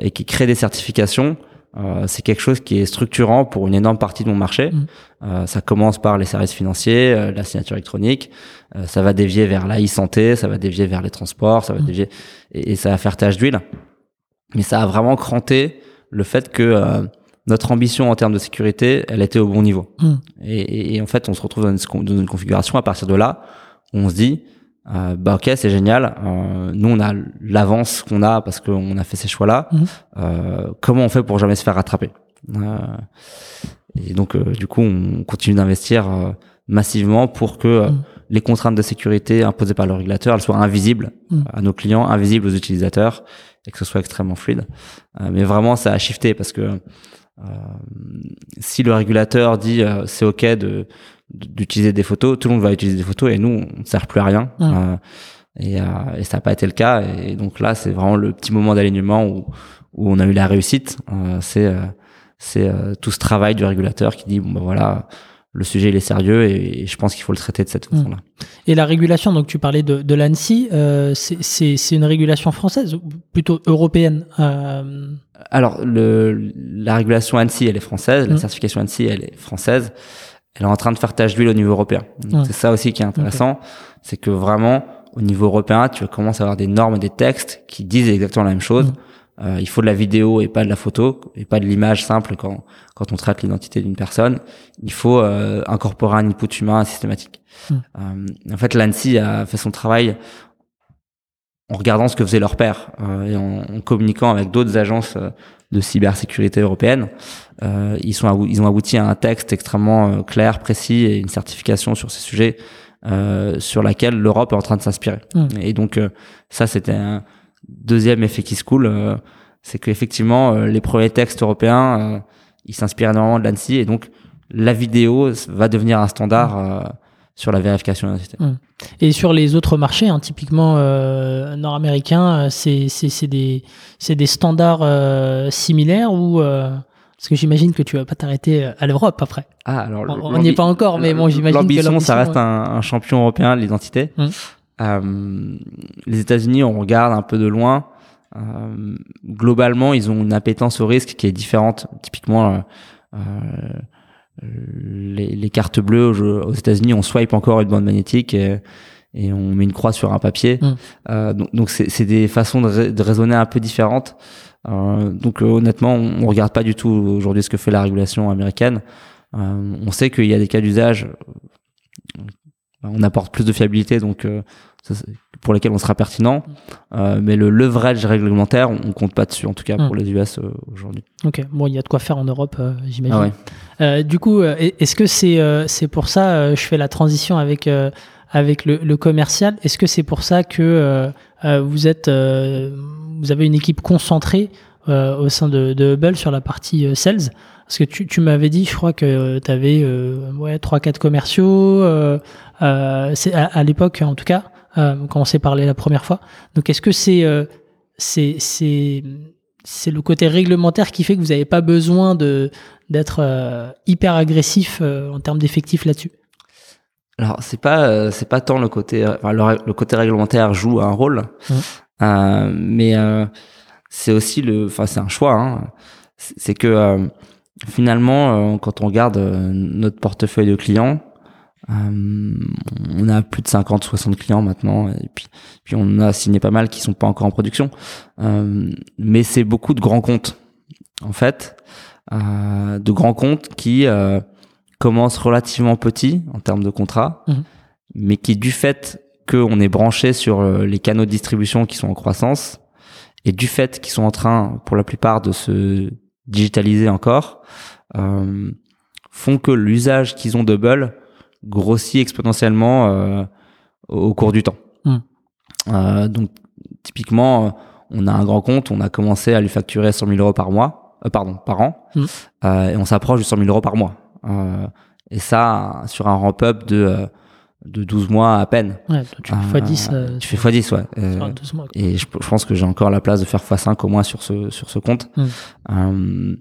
et qui crée des certifications. Euh, c'est quelque chose qui est structurant pour une énorme partie de mon marché. Mm. Euh, ça commence par les services financiers, euh, la signature électronique, euh, ça va dévier vers la e-santé, ça va dévier vers les transports, ça va mm. dévier et, ça va faire tâche d'huile. Mais ça a vraiment cranté le fait que notre ambition en termes de sécurité, elle était au bon niveau. Mm. Et, et, en fait, on se retrouve dans une, dans une configuration à partir de là, où on se dit, euh, bah ok c'est génial euh, nous on a l'avance qu'on a parce qu'on a fait ces choix là mhm. euh, comment on fait pour jamais se faire rattraper et donc du coup on continue d'investir massivement pour que mhm. les contraintes de sécurité imposées par le régulateur elles soient invisibles à nos clients invisibles aux utilisateurs et que ce soit extrêmement fluide mais vraiment ça a shifté parce que si le régulateur dit c'est ok de d'utiliser des photos, tout le monde va utiliser des photos et nous, on ne sert plus à rien. Euh, et, euh, et, ça n'a pas été le cas. Et donc là, c'est vraiment le petit moment d'alignement où, où on a eu la réussite. Euh, c'est euh, c'est tout ce travail du régulateur qui dit bon ben voilà, le sujet il est sérieux et, je pense qu'il faut le traiter de cette mmh. façon-là. Et la régulation, donc tu parlais de, de l'ANSI, euh, c'est une régulation française ou plutôt européenne euh... Alors le, la régulation ANSI elle est française, la mmh. certification ANSI elle est française elle est en train de faire tâche d'huile au niveau européen. C'est ça aussi qui est intéressant, c'est que vraiment au niveau européen, tu commences à avoir des normes, des textes qui disent exactement la même chose. Euh, il faut de la vidéo et pas de la photo et pas de l'image simple quand quand on traite l'identité d'une personne. Il faut euh, incorporer un input humain systématique. Euh, en fait, l'ANSI a fait son travail en regardant ce que faisaient leurs pairs et en, en, communiquant avec d'autres agences de cybersécurité européenne. Euh, ils, sont, ils ont abouti à un texte extrêmement euh, clair, précis et une certification sur ces sujets euh, sur laquelle l'Europe est en train de s'inspirer. Mmh. Et donc euh, ça, c'était un deuxième effet qui se coule, euh, c'est qu'effectivement les premiers textes européens, ils s'inspirent énormément de l'ANSI et donc la vidéo va devenir un standard mmh. sur la vérification d'identité. Mmh. Et sur les autres marchés, hein, typiquement euh, nord-américains, c'est des, des standards similaires ou parce que j'imagine que tu vas pas t'arrêter euh, à l'Europe après. Ah, alors on n'y est pas encore, mais bon, j'imagine que l'ambition, ça reste un, champion européen de l'identité. Hum. Euh, les États-Unis, on regarde un peu de loin. Euh, globalement, ils ont une appétence au risque qui est différente. Typiquement, euh, les, les, cartes bleues aux États-Unis, on swipe encore une bande magnétique et, et on met une croix sur un papier. Hum. donc, c'est des façons de, de, raisonner un peu différentes. Euh, donc euh, honnêtement, on, on regarde pas du tout aujourd'hui ce que fait la régulation américaine. On sait qu'il y a des cas d'usage, on apporte plus de fiabilité, donc pour lesquels on sera pertinent. Euh, mais le leverage réglementaire, on, compte pas dessus, en tout cas pour hmm. les US aujourd'hui. Ok, bon, il y a de quoi faire en Europe, j'imagine. Ah ouais. du coup, est-ce que c'est c'est pour ça, je fais la transition avec avec le, le commercial. Est-ce que c'est pour ça que vous êtes vous avez une équipe concentrée euh, au sein de, de, Hubble sur la partie euh, sales? Parce que tu, tu m'avais dit, je crois que tu avais euh, ouais, 3-4 commerciaux, euh, à, à l'époque en tout cas. euh, quand on s'est parlé la première fois. Donc, est-ce que c'est euh, c'est c'est c'est le côté réglementaire qui fait que vous n'avez pas besoin de d'être euh, hyper agressif euh, en termes d'effectifs là-dessus? Alors c'est pas euh, c'est pas tant le côté enfin, le, côté réglementaire joue un rôle, euh, mais euh, c'est aussi le enfin c'est un choix. Hein. C'est c'est que euh, finalement euh, quand on regarde euh, notre portefeuille de clients, euh, on a plus de 50 60 clients maintenant et puis puis on a signé pas mal qui sont pas encore en production. Euh, mais c'est beaucoup de grands comptes en fait, euh, de grands comptes qui euh, commencent relativement petits en termes de contrat, Mhm. mais qui du fait qu'on est branché sur les canaux de distribution qui sont en croissance et du fait qu'ils sont en train, pour la plupart, de se digitaliser encore, euh, font que l'usage qu'ils ont de Bull grossit exponentiellement euh, au cours du temps. Mhm. Euh, donc typiquement, on a un grand compte, on a commencé à lui facturer 100 000 euros par mois, euh, pardon, par an, euh, et on s'approche de 100 000 euros par mois. Euh, et ça, sur un ramp-up de, euh, de 12 mois à peine. Ouais, tu fais Euh, x10. euh, tu fais x10, ouais. Euh, sur 12 mois, et je, je pense que j'ai encore la place de faire x5 au moins sur ce, sur ce compte. Mm. Euh,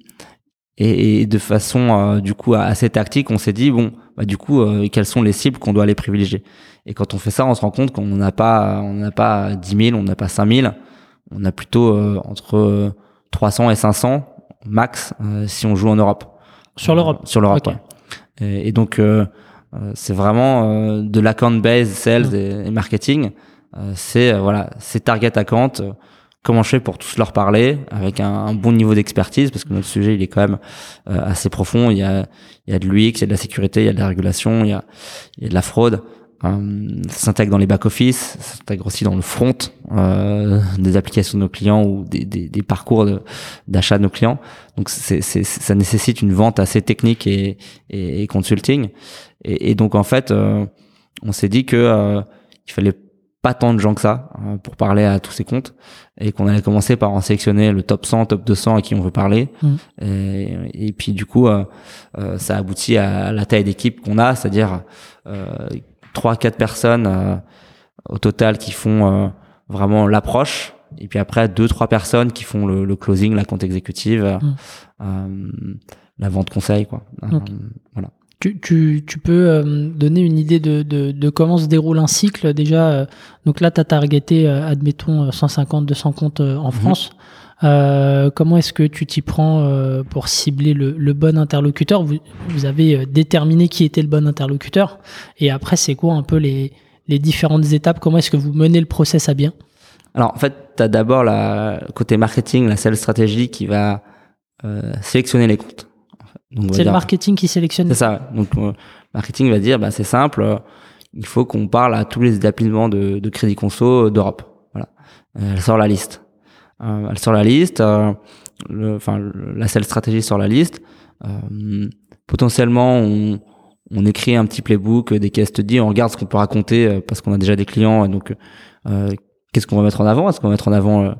et, et de façon euh, du coup assez tactique, on s'est dit bon, bah, du coup, euh, quelles sont les cibles qu'on doit aller privilégier? Et quand on fait ça, on se rend compte qu'on n'a pas, on n'a pas 10 000, on n'a pas 5 000, on a plutôt euh, entre euh, 300 et 500 max si on joue en Europe. Sur l'Europe. Sur l'Europe. Ok. ouais. Et, et donc c'est vraiment euh, de l'account base sales et, et marketing. Euh, c'est euh, voilà, c'est target account. euh, comment je fais pour tous leur parler avec un, un bon niveau d'expertise parce que notre sujet il est quand même euh, assez profond. Il y a il y a de l'UX, il y a de la sécurité, il y a de la régulation, il y a il y a de la fraude. Euh, ça s'intègre dans les back office, ça s'intègre aussi dans le front euh, des applications de nos clients ou des, des, des parcours d'achat de, nos clients. Donc c'est, ça nécessite une vente assez technique et, et, et consulting. Et, et donc en fait, euh, on s'est dit que euh, il fallait pas tant de gens que ça euh, pour parler à tous ces comptes et qu'on allait commencer par en sélectionner le top 100, top 200 à qui on veut parler. Mhm. Et, et puis du coup, euh, euh, ça aboutit à la taille d'équipe qu'on a, c'est-à-dire euh, trois, quatre personnes euh, au total qui font euh, vraiment l'approche. Et puis après, deux, trois personnes qui font le, le closing, la compte exécutive, euh, Mm. euh, la vente conseil, quoi. Voilà. Tu, tu, tu peux euh, donner une idée de, de, de comment se déroule un cycle déjà euh, Donc là, tu as targeté, euh, admettons, euh, 150, 200 comptes euh, en France. Euh, comment est-ce que tu t'y prends euh, pour cibler le, le bon interlocuteur? Vous, vous avez euh, déterminé qui était le bon interlocuteur. Et après, c'est quoi un peu les, les différentes étapes? Comment est-ce que vous menez le process à bien? Alors en fait, tu as d'abord la côté marketing, la sales stratégie qui va euh, sélectionner les comptes. C'est le marketing qui sélectionne C'est ça. Donc, euh, marketing va dire, bah, c'est simple. il faut qu'on parle à tous les établissements de, de crédit conso d'Europe. Voilà. Elle sort la liste. Euh, elle sort la liste. euh, Enfin, la seule stratégie sort la liste. Euh, potentiellement, on, on écrit un petit playbook, des case studies, on regarde ce qu'on peut raconter euh, parce qu'on a déjà des clients. et donc, euh, qu'est-ce qu'on va mettre en avant? Est-ce qu'on va mettre en avant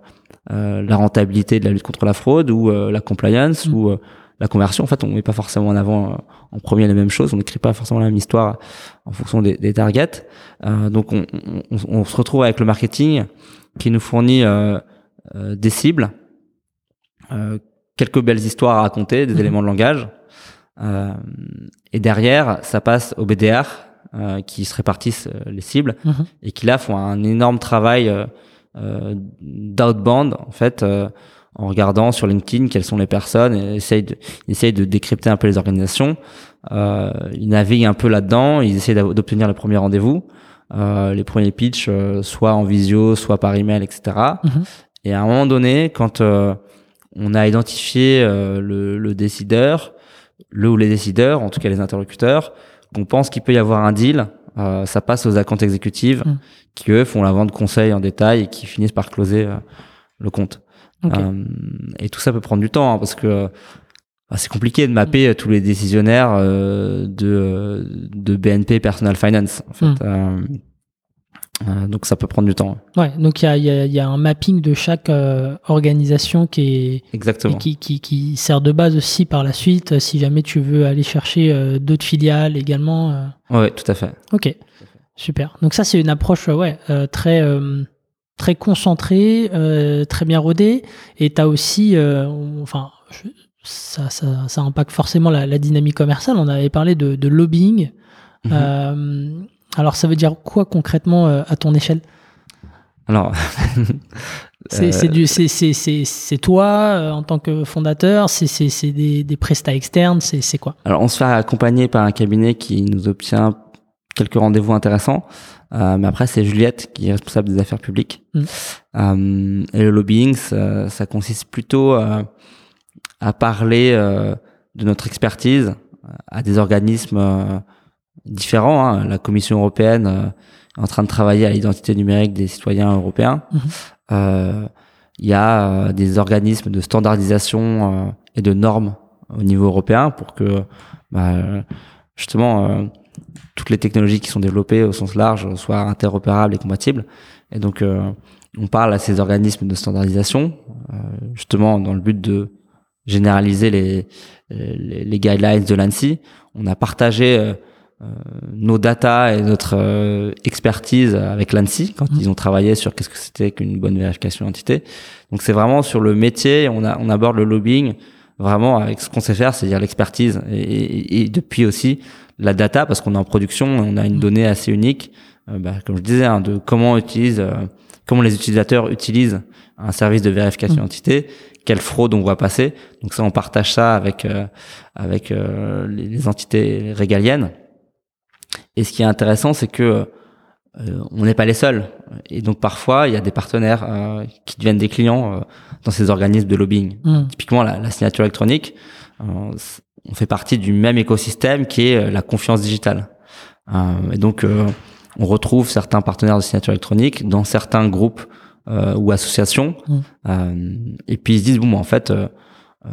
euh, la rentabilité de la lutte contre la fraude ou euh, la compliance Mm. ou euh, la conversion? En fait, on met pas forcément en avant euh, en premier les mêmes choses. On n'écrit pas forcément la même histoire en fonction des, des targets. Euh, donc, on, on, on se retrouve avec le marketing qui nous fournit des cibles, euh, quelques belles histoires à raconter, des Mhm. éléments de langage. Euh, et derrière, ça passe au BDR euh, qui se répartissent euh, les cibles Mhm. et qui là font un énorme travail euh, euh, d'outbound en fait euh, en regardant sur LinkedIn quelles sont les personnes et essayent de, essayent de décrypter un peu les organisations. Euh, ils naviguent un peu là-dedans, ils essayent d'obtenir les premiers rendez-vous, euh, les premiers pitchs, euh, soit en visio, soit par email, etc. Et à un moment donné, quand euh, on a identifié euh, le, le décideur, le ou les décideurs, en tout cas les interlocuteurs, qu'on pense qu'il peut y avoir un deal, euh, ça passe aux accounts exécutives Mm. qui eux font la vente conseil en détail et qui finissent par closer euh, le compte. Euh, et tout ça peut prendre du temps hein, parce que bah, c'est compliqué de mapper euh, tous les décisionnaires euh, de, de BNP Personal Finance. En fait. Mm. Euh, donc ça peut prendre du temps. Ouais, donc il y a, il y a- il y a un mapping de chaque euh, organisation qui est, Exactement. qui, qui, qui sert de base aussi par la suite euh, si jamais tu veux aller chercher euh, d'autres filiales également. Ouais, tout à fait. Ok. Super. Donc ça, c'est une approche ouais, très, très concentrée, très bien rodée. Et tu as aussi, enfin, ça, ça, ça, impacte forcément la, la, dynamique commerciale. On avait parlé de, de lobbying. Mhm. Alors, ça veut dire quoi concrètement à ton échelle? Alors, [laughs] c'est toi en tant que fondateur, c'est des, des prestats externes, c'est quoi? Alors, on se fait accompagner par un cabinet qui nous obtient quelques rendez-vous intéressants. Euh, mais après, c'est Juliette qui est responsable des affaires publiques. Mm. Euh, et le lobbying, ça, ça consiste plutôt euh, à parler euh, de notre expertise à des organismes euh, différents. Hein. La Commission européenne est en train de travailler à l'identité numérique des citoyens européens. Mm-hmm. Il y a des organismes de standardisation et de normes au niveau européen pour que bah, justement toutes les technologies qui sont développées au sens large soient interopérables et compatibles. Et donc, euh, on parle à ces organismes de standardisation, euh, justement dans le but de généraliser les, les, les guidelines de l'ANSI. On a partagé euh, nos data et notre expertise avec l'ANSI quand mmh. ils ont travaillé sur qu'est-ce que c'était qu'une bonne vérification d'identité. Donc c'est vraiment sur le métier, on, a, on aborde le lobbying vraiment avec ce qu'on sait faire, c'est-à-dire l'expertise et, et, et, depuis aussi la data parce qu'on est en production, on a une mm. donnée assez unique, euh, bah, comme je disais, hein, de comment utilise, euh, comment les utilisateurs utilisent un service de vérification mm. d'identité, quelle fraude on voit passer. Donc ça, on partage ça avec euh, avec les, entités régaliennes. Et ce qui est intéressant, c'est que on n'est pas les seuls. Et donc parfois, il y a des partenaires qui deviennent des clients dans ces organismes de lobbying. Mm. Typiquement, la, la, signature électronique, on fait partie du même écosystème qui est euh, la confiance digitale. Euh, et donc, euh, on retrouve certains partenaires de signature électronique dans certains groupes ou associations. Mmh. et puis ils se disent bon, en fait,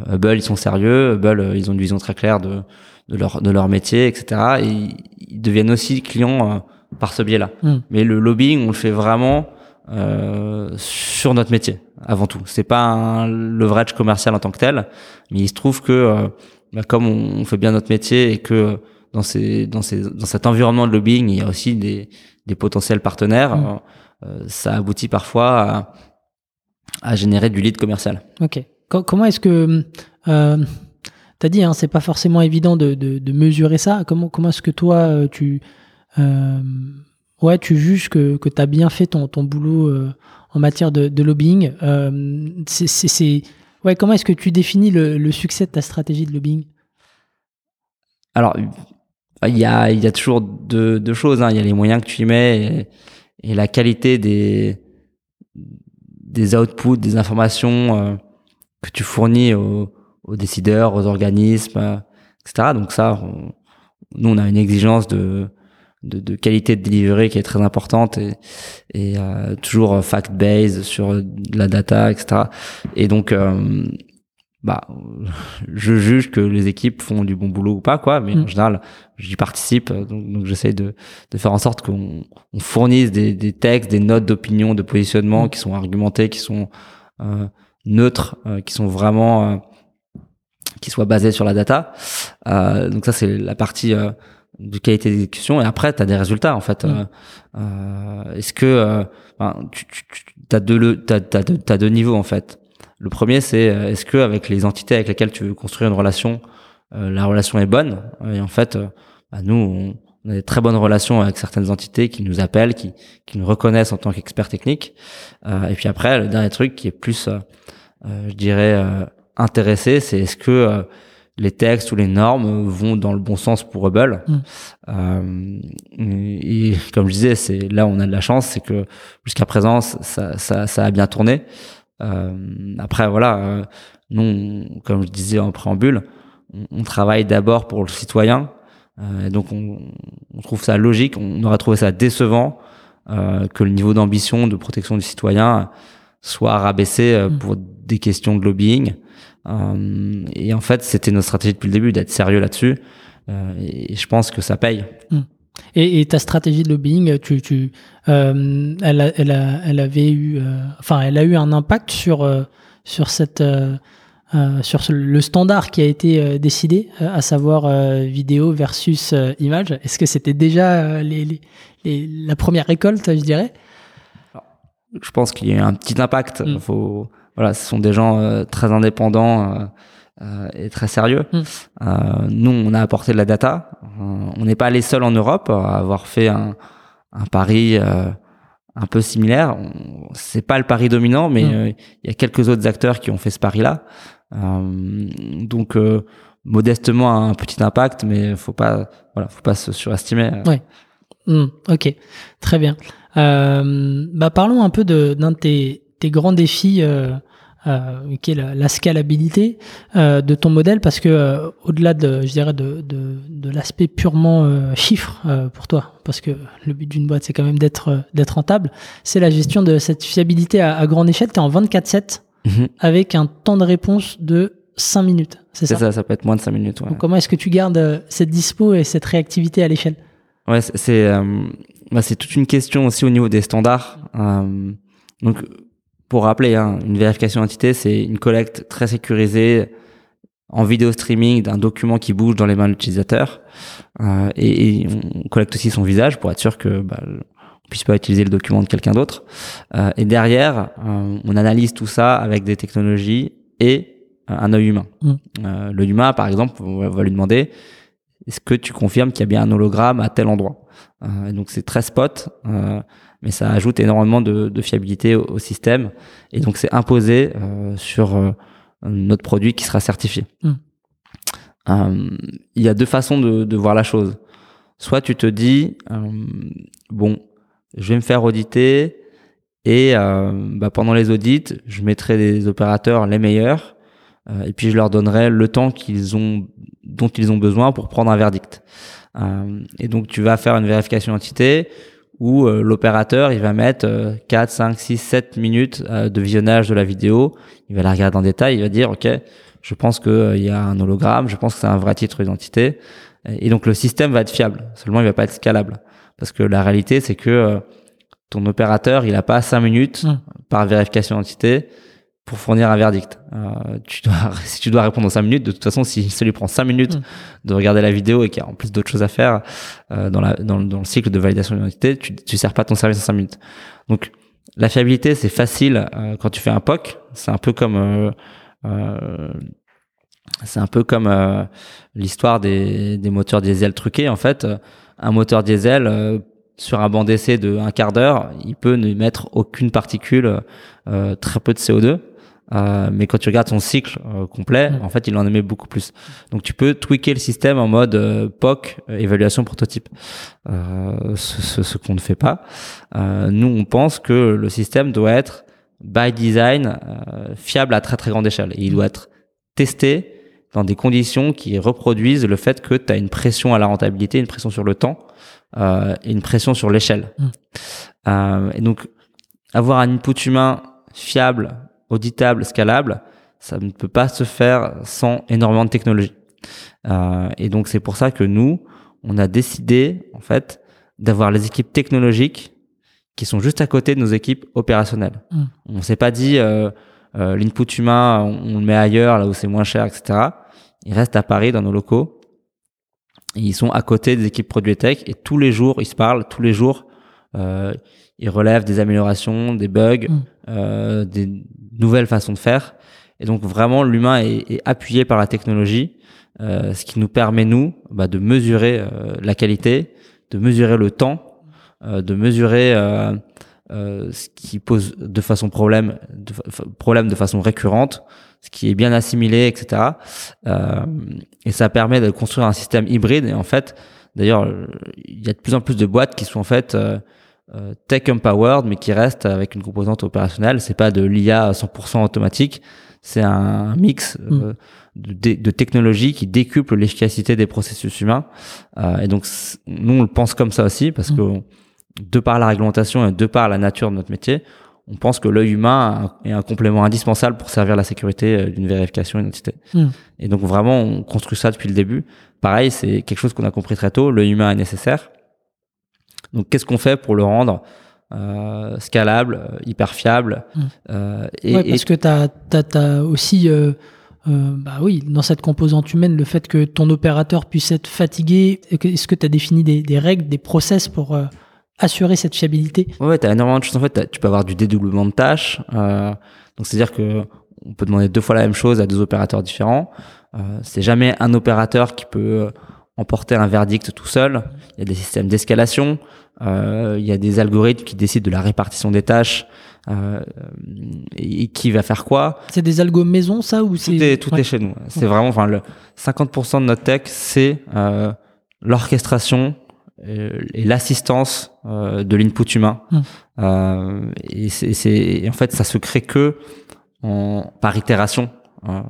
Hubble ils sont sérieux, Hubble ils ont une vision très claire de de leur de leur métier, etc. Et ils deviennent aussi clients par ce biais-là. Mmh. Mais le lobbying, on le fait vraiment euh, sur notre métier avant tout. C'est pas un leverage commercial en tant que tel, mais il se trouve que bah, comme on, fait bien notre métier et que dans ces dans ces dans cet environnement de lobbying il y a aussi des des potentiels partenaires mmh. euh, ça aboutit parfois à, à générer du lead commercial ok comment est-ce que euh, tu as dit hein, c'est pas forcément évident de, mesurer ça comment est-ce que toi euh, tu euh, ouais tu juges que que tu as bien fait ton boulot euh, en matière de, lobbying Ouais, comment est-ce que tu définis le, succès de ta stratégie de lobbying? Alors, il y a, toujours deux, choses. Hein. Il y a les moyens que tu y mets et, la qualité des, outputs, des informations que tu fournis aux, décideurs, aux organismes, euh, etc. Donc ça, nous, on a une exigence de de, de, qualité de delivery qui est très importante et, et euh, toujours fact-based sur la data, etc. Et donc, euh, bah, je juge que les équipes font du bon boulot ou pas, quoi. Mais en mm. général, j'y participe, donc, donc j'essaie de, de faire en sorte qu'on on fournisse des, des textes, des notes d'opinion, de positionnement mm. qui sont argumentés, qui sont euh, neutres, euh, qui sont vraiment qui soient basés sur la data. donc ça, c'est la partie de qualité d'exécution et après tu as des résultats en fait mm. euh, euh, est-ce que euh, tu, tu, tu as deux t'as, t'as, t'as deux niveaux en fait le premier c'est euh, est-ce que avec les entités avec lesquelles tu veux construire une relation la relation est bonne? Et en fait bah, nous on, on, a des très bonnes relations avec certaines entités qui nous appellent qui qui nous reconnaissent en tant qu'experts techniques et puis après le dernier truc qui est plus je dirais intéressé c'est est-ce que les textes ou les normes vont dans le bon sens pour Hubble. Mm. Euh, et, comme je disais, c'est là où on a de la chance, c'est que jusqu'à présent, ça, ça, ça, a bien tourné. Euh, après, voilà, euh, nous, comme je disais en préambule, on, travaille d'abord pour le citoyen. Euh, donc, on, on, trouve ça logique. On aurait trouvé ça décevant euh, que le niveau d'ambition de protection du citoyen soit rabaissé mm. pour des questions de lobbying. Euh, et en fait, c'était notre stratégie depuis le début d'être sérieux là-dessus. Euh, et je pense que ça paye. Hmm. Et, et, ta stratégie de lobbying, tu, tu, euh, elle, elle, a, elle avait eu, euh, enfin, elle a eu un impact sur sur cette sur le standard qui a été décidé, à savoir vidéo versus image Est-ce que c'était déjà les, la première récolte, je dirais? Je pense qu'il y a eu un petit impact. Mm. Faut, voilà, ce sont des gens très indépendants euh, est très sérieux. Euh, nous, on a apporté de la data. Euh, on n'est pas les seuls en Europe à avoir fait un, un pari un peu similaire. C'est pas le pari dominant, mais hmm. il y a quelques autres acteurs qui ont fait ce pari-là. Donc modestement un petit impact, mais faut pas, voilà, faut pas se surestimer. Ouais. Hmm. ok, très bien. Euh, bah parlons un peu de d'un de tes, grands défis euh, euh, qui est la, la scalabilité euh, de ton modèle parce que euh, au-delà de je dirais de, l'aspect purement euh, chiffre euh, pour toi parce que le but d'une boîte c'est quand même d'être d'être rentable c'est la gestion de cette fiabilité à, à grande échelle tu es en 24/7 mhm. avec un temps de réponse de 5 minutes c'est ça? ça ça peut être moins de 5 minutes ouais. Donc, comment est-ce que tu gardes cette dispo et cette réactivité à l'échelle? Ouais c'est bah, c'est toute une question aussi au niveau des standards donc pour rappeler, hein, une vérification d'identité, c'est une collecte très sécurisée en vidéo streaming d'un document qui bouge dans les mains de l'utilisateur. Euh, et, on collecte aussi son visage pour être sûr que bah, on puisse pas utiliser le document de quelqu'un d'autre. Euh, et derrière, euh, on analyse tout ça avec des technologies et un œil humain. Mmh. Euh, le humain, par exemple, on va lui demander est-ce que tu confirmes qu'il y a bien un hologramme à tel endroit? Euh, et Donc c'est très spot mais ça ajoute énormément de, de fiabilité au, système. Et donc, c'est imposé euh, sur euh, notre produit qui sera certifié. Euh, il y a deux façons de, de, voir la chose. Soit tu te dis, bon, je vais me faire auditer et bah, pendant les audits, je mettrai des opérateurs les meilleurs et puis je leur donnerai le temps qu'ils ont, dont ils ont besoin pour prendre un verdict. et donc, tu vas faire une vérification d'identité où euh, l'opérateur il va mettre 4, 5, 6, 7 minutes euh, de visionnage de la vidéo, il va la regarder en détail, il va dire ok, je pense qu'il euh, y a un hologramme, je pense que c'est un vrai titre d'identité, et donc le système va être fiable, seulement il va pas être scalable, parce que la réalité c'est que ton opérateur il a pas 5 minutes mmh. par vérification d'identité pour fournir un verdict. Euh, tu dois, [laughs] si tu dois répondre en 5 minutes, de toute façon, si ça lui prend 5 minutes mm. de regarder la vidéo et qu'il y a en plus d'autres choses à faire euh, dans, la, dans, dans, le cycle de validation d'identité, tu ne sers pas ton service en 5 minutes. Donc, la fiabilité, c'est facile euh, quand tu fais un POC. C'est un peu comme... Euh, euh, c'est un peu comme l'histoire des, des moteurs diesel truqués. En fait, un moteur diesel sur un banc d'essai de un quart d'heure, il peut ne mettre aucune particule, très peu de CO2. Euh, mais quand tu regardes son cycle euh, complet, mm. en fait, il en émet beaucoup plus. Donc, tu peux tweaker le système en mode euh, POC, évaluation prototype. ce, ce, ce qu'on ne fait pas. nous, on pense que le système doit être by design fiable à très très grande échelle. Et il doit être testé dans des conditions qui reproduisent le fait que tu as une pression à la rentabilité, une pression sur le temps et une pression sur l'échelle. Mm. et donc, avoir un input humain fiable auditable, scalable, ça ne peut pas se faire sans énormément de technologie. Euh, et donc c'est pour ça que nous, on a décidé en fait d'avoir les équipes technologiques qui sont juste à côté de nos équipes opérationnelles. Mm. On s'est pas dit euh, euh, l'input humain, on, le met ailleurs, là où c'est moins cher, etc. Ils restent à Paris dans nos locaux. Ils sont à côté des équipes produits tech et tous les jours ils se parlent, tous les jours euh, ils relèvent des améliorations, des bugs, mm. euh, des nouvelles façons de faire. Et donc vraiment, l'humain est, est, appuyé par la technologie, euh, ce qui nous permet nous bah, de mesurer euh, la qualité, de mesurer le temps, euh, de mesurer euh, ce qui pose de façon problème, de, problème de façon récurrente, ce qui est bien assimilé, etc. et ça permet de construire un système hybride. Et en fait, d'ailleurs, il y a de plus en plus de boîtes qui sont en fait euh, tech empowered, mais qui reste avec une composante opérationnelle. C'est pas de l'IA 100% automatique, c'est un mix euh, mm. de, de technologies qui décuple l'efficacité des processus humains. Euh, et donc, nous, on le pense comme ça aussi, parce mm. que de par la réglementation et de par la nature de notre métier, on pense que l'œil humain est un complément indispensable pour servir la sécurité d'une vérification d'identité. Mm. Et donc vraiment, on construit ça depuis le début. Pareil, c'est quelque chose qu'on a compris très tôt. L'œil humain est nécessaire. Donc, qu'est-ce qu'on fait pour le rendre euh, scalable, euh, hyper fiable mmh. euh, et, parce que tu as, aussi euh, bah oui, dans cette composante humaine, le fait que ton opérateur puisse être fatigué, est-ce que tu as défini des, des, règles, des process pour euh, assurer cette fiabilité Ouais, tu as énormément de choses. En fait, tu peux avoir du dédoublement de tâches. Euh, donc, c'est-à-dire que on peut demander deux fois la même chose à deux opérateurs différents. Euh, c'est jamais un opérateur qui peut emporter un verdict tout seul. Il y a des systèmes d'escalation. Euh, il y a des algorithmes qui décident de la répartition des tâches euh, et qui va faire quoi. C'est des algos maison, ça ou Tout est tout est chez nous. C'est vraiment, enfin, le 50% de notre tech, c'est euh, l'orchestration et l'assistance euh, de l'input humain. Hum. Euh, et c'est en fait ça se crée que en, par itération. Euh,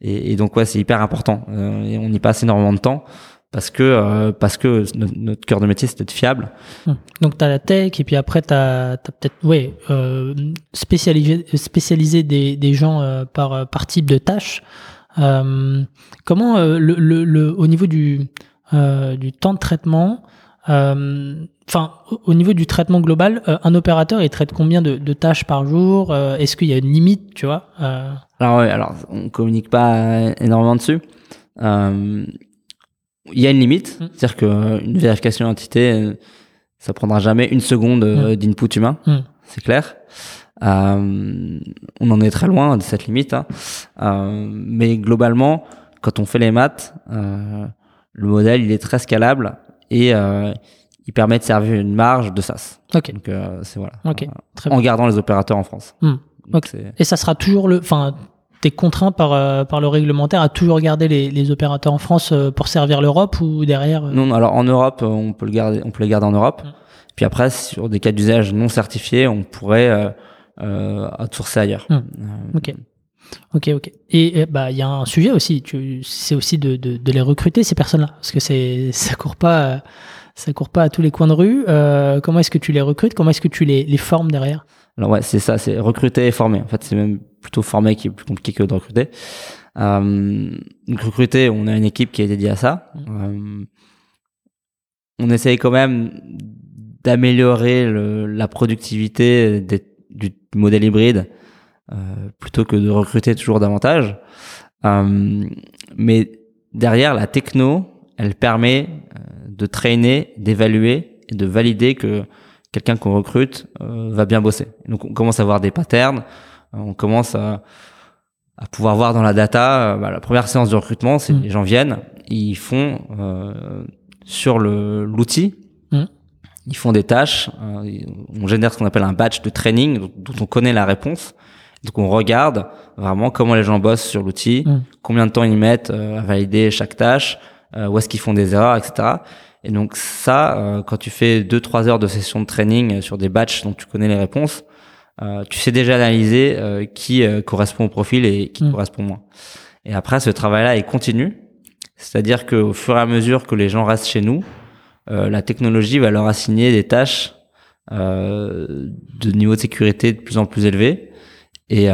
et, et, donc ouais, c'est hyper important. et on y passe énormément de temps parce que euh, parce que notre, cœur de métier c'est d'être fiable. Hum. Donc tu as la tech et puis après tu as, peut-être ouais euh, spécialisé spécialisé des, des gens euh, par par type de tâche. Euh, comment le, le, le, au niveau du du temps de traitement enfin au niveau du traitement global, un opérateur il traite combien de, de tâches par jour Est-ce qu'il y a une limite, tu vois Alors ouais, alors on communique pas énormément dessus. Euh, il y a une limite, mm. c'est-à-dire qu'une vérification d'identité, euh, ça prendra jamais une seconde euh, mm. d'input humain, mm. c'est clair. Euh, on en est très loin de cette limite, hein. euh, mais globalement, quand on fait les maths, euh, le modèle il est très scalable et il permet de servir une marge de SaaS. Ok. Donc c'est voilà. Ok. Très en gardant les opérateurs en France. Et ça sera toujours le, enfin t'es contraint par, euh, par le réglementaire à toujours garder les, les opérateurs en France euh, pour servir l'Europe ou derrière euh Non, alors en Europe, on peut le garder, on peut les garder en Europe. Mmh. Puis après, sur des cas d'usage non certifiés, on pourrait euh, euh, outsourcer ailleurs. Mmh. Ok. Ok, ok. Et bah il y a un sujet aussi. C'est aussi de, de, de, les recruter ces personnes-là, parce que c'est ça court pas, ça court pas à tous les coins de rue. Euh, comment est-ce que tu les recrutes? Comment est-ce que tu les, les formes derrière? Alors ouais, c'est ça, c'est recruter et former. En fait, c'est même plutôt former qui est plus compliqué que de recruter. Euh, donc recruter, on a une équipe qui est dédiée à ça. Euh, on essaye quand même d'améliorer la productivité des, du modèle hybride plutôt que de recruter toujours davantage. Euh, mais derrière, la techno, elle permet euh, de traîner, d'évaluer et de valider que quelqu'un qu'on recrute euh, va bien bosser. Donc on commence à avoir des patterns, on commence à, à pouvoir voir dans la data, euh, bah, la première séance de recrutement, c'est mm. les gens viennent, ils font euh, sur le l'outil, mm. ils font des tâches, euh, on génère ce qu'on appelle un batch de training dont on connaît la réponse. Donc on regarde vraiment comment les gens bossent sur l'outil, mm. combien de temps ils mettent à valider chaque tâche, où est-ce qu'ils font des erreurs, etc. Et donc ça, quand tu fais deux trois heures de session de training sur des batchs dont tu connais les réponses, euh, tu sais déjà analyser euh, qui euh, correspond au profil et qui mm. correspond moins. Et après, ce travail-là est continu, c'est-à-dire qu'au fur et à mesure que les gens restent chez nous, la technologie va leur assigner des tâches de niveau de sécurité de plus en plus élevé, et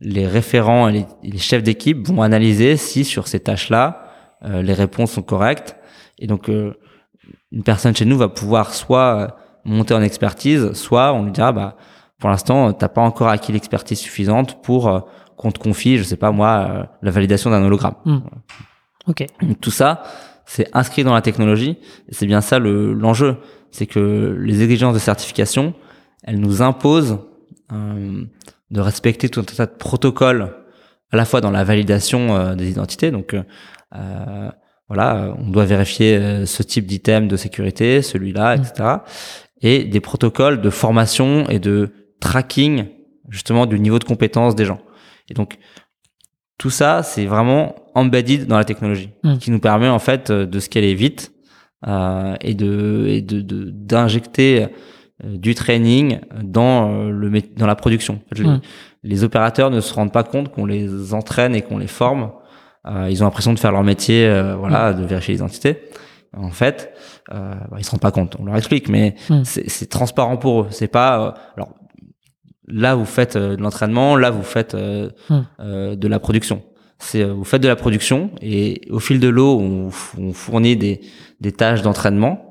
les référents et les, chefs d'équipe vont analyser si sur ces tâches-là, les réponses sont correctes. Et donc, une personne chez nous va pouvoir soit monter en expertise, soit on lui dira, bah, pour l'instant, t'as pas encore acquis l'expertise suffisante pour euh, qu'on te confie, je sais pas moi, euh, la validation d'un hologramme. Hmm. Ok. tout ça, c'est inscrit dans la technologie. Et c'est bien ça l'enjeu, c'est que les exigences de certification, elles nous imposent euh, de respecter tout un tas de protocoles, à la fois dans la validation des identités. Donc voilà, on doit vérifier ce type d'item de sécurité, celui-là, etc. Hmm. Et des protocoles de formation et de tracking justement du niveau de compétence des gens. Et donc tout ça, c'est vraiment embedded dans la technologie, hmm. qui nous permet en fait euh, de scaler vite euh, et de et de d'injecter euh, du training dans euh, le dans la production. Hmm. Les opérateurs ne se rendent pas compte qu'on les entraîne et qu'on les forme. Euh, ils ont l'impression de faire leur métier, voilà, hmm. de vérifier l'identité. En fait, euh, bah, ils se rendent pas compte. On leur explique, mais c'est transparent pour eux. C'est pas alors là vous faites euh, de l'entraînement, là vous faites euh, hmm. euh, de la production. C'est vous faites de la production et au fil de l'eau on, fournit des, des tâches d'entraînement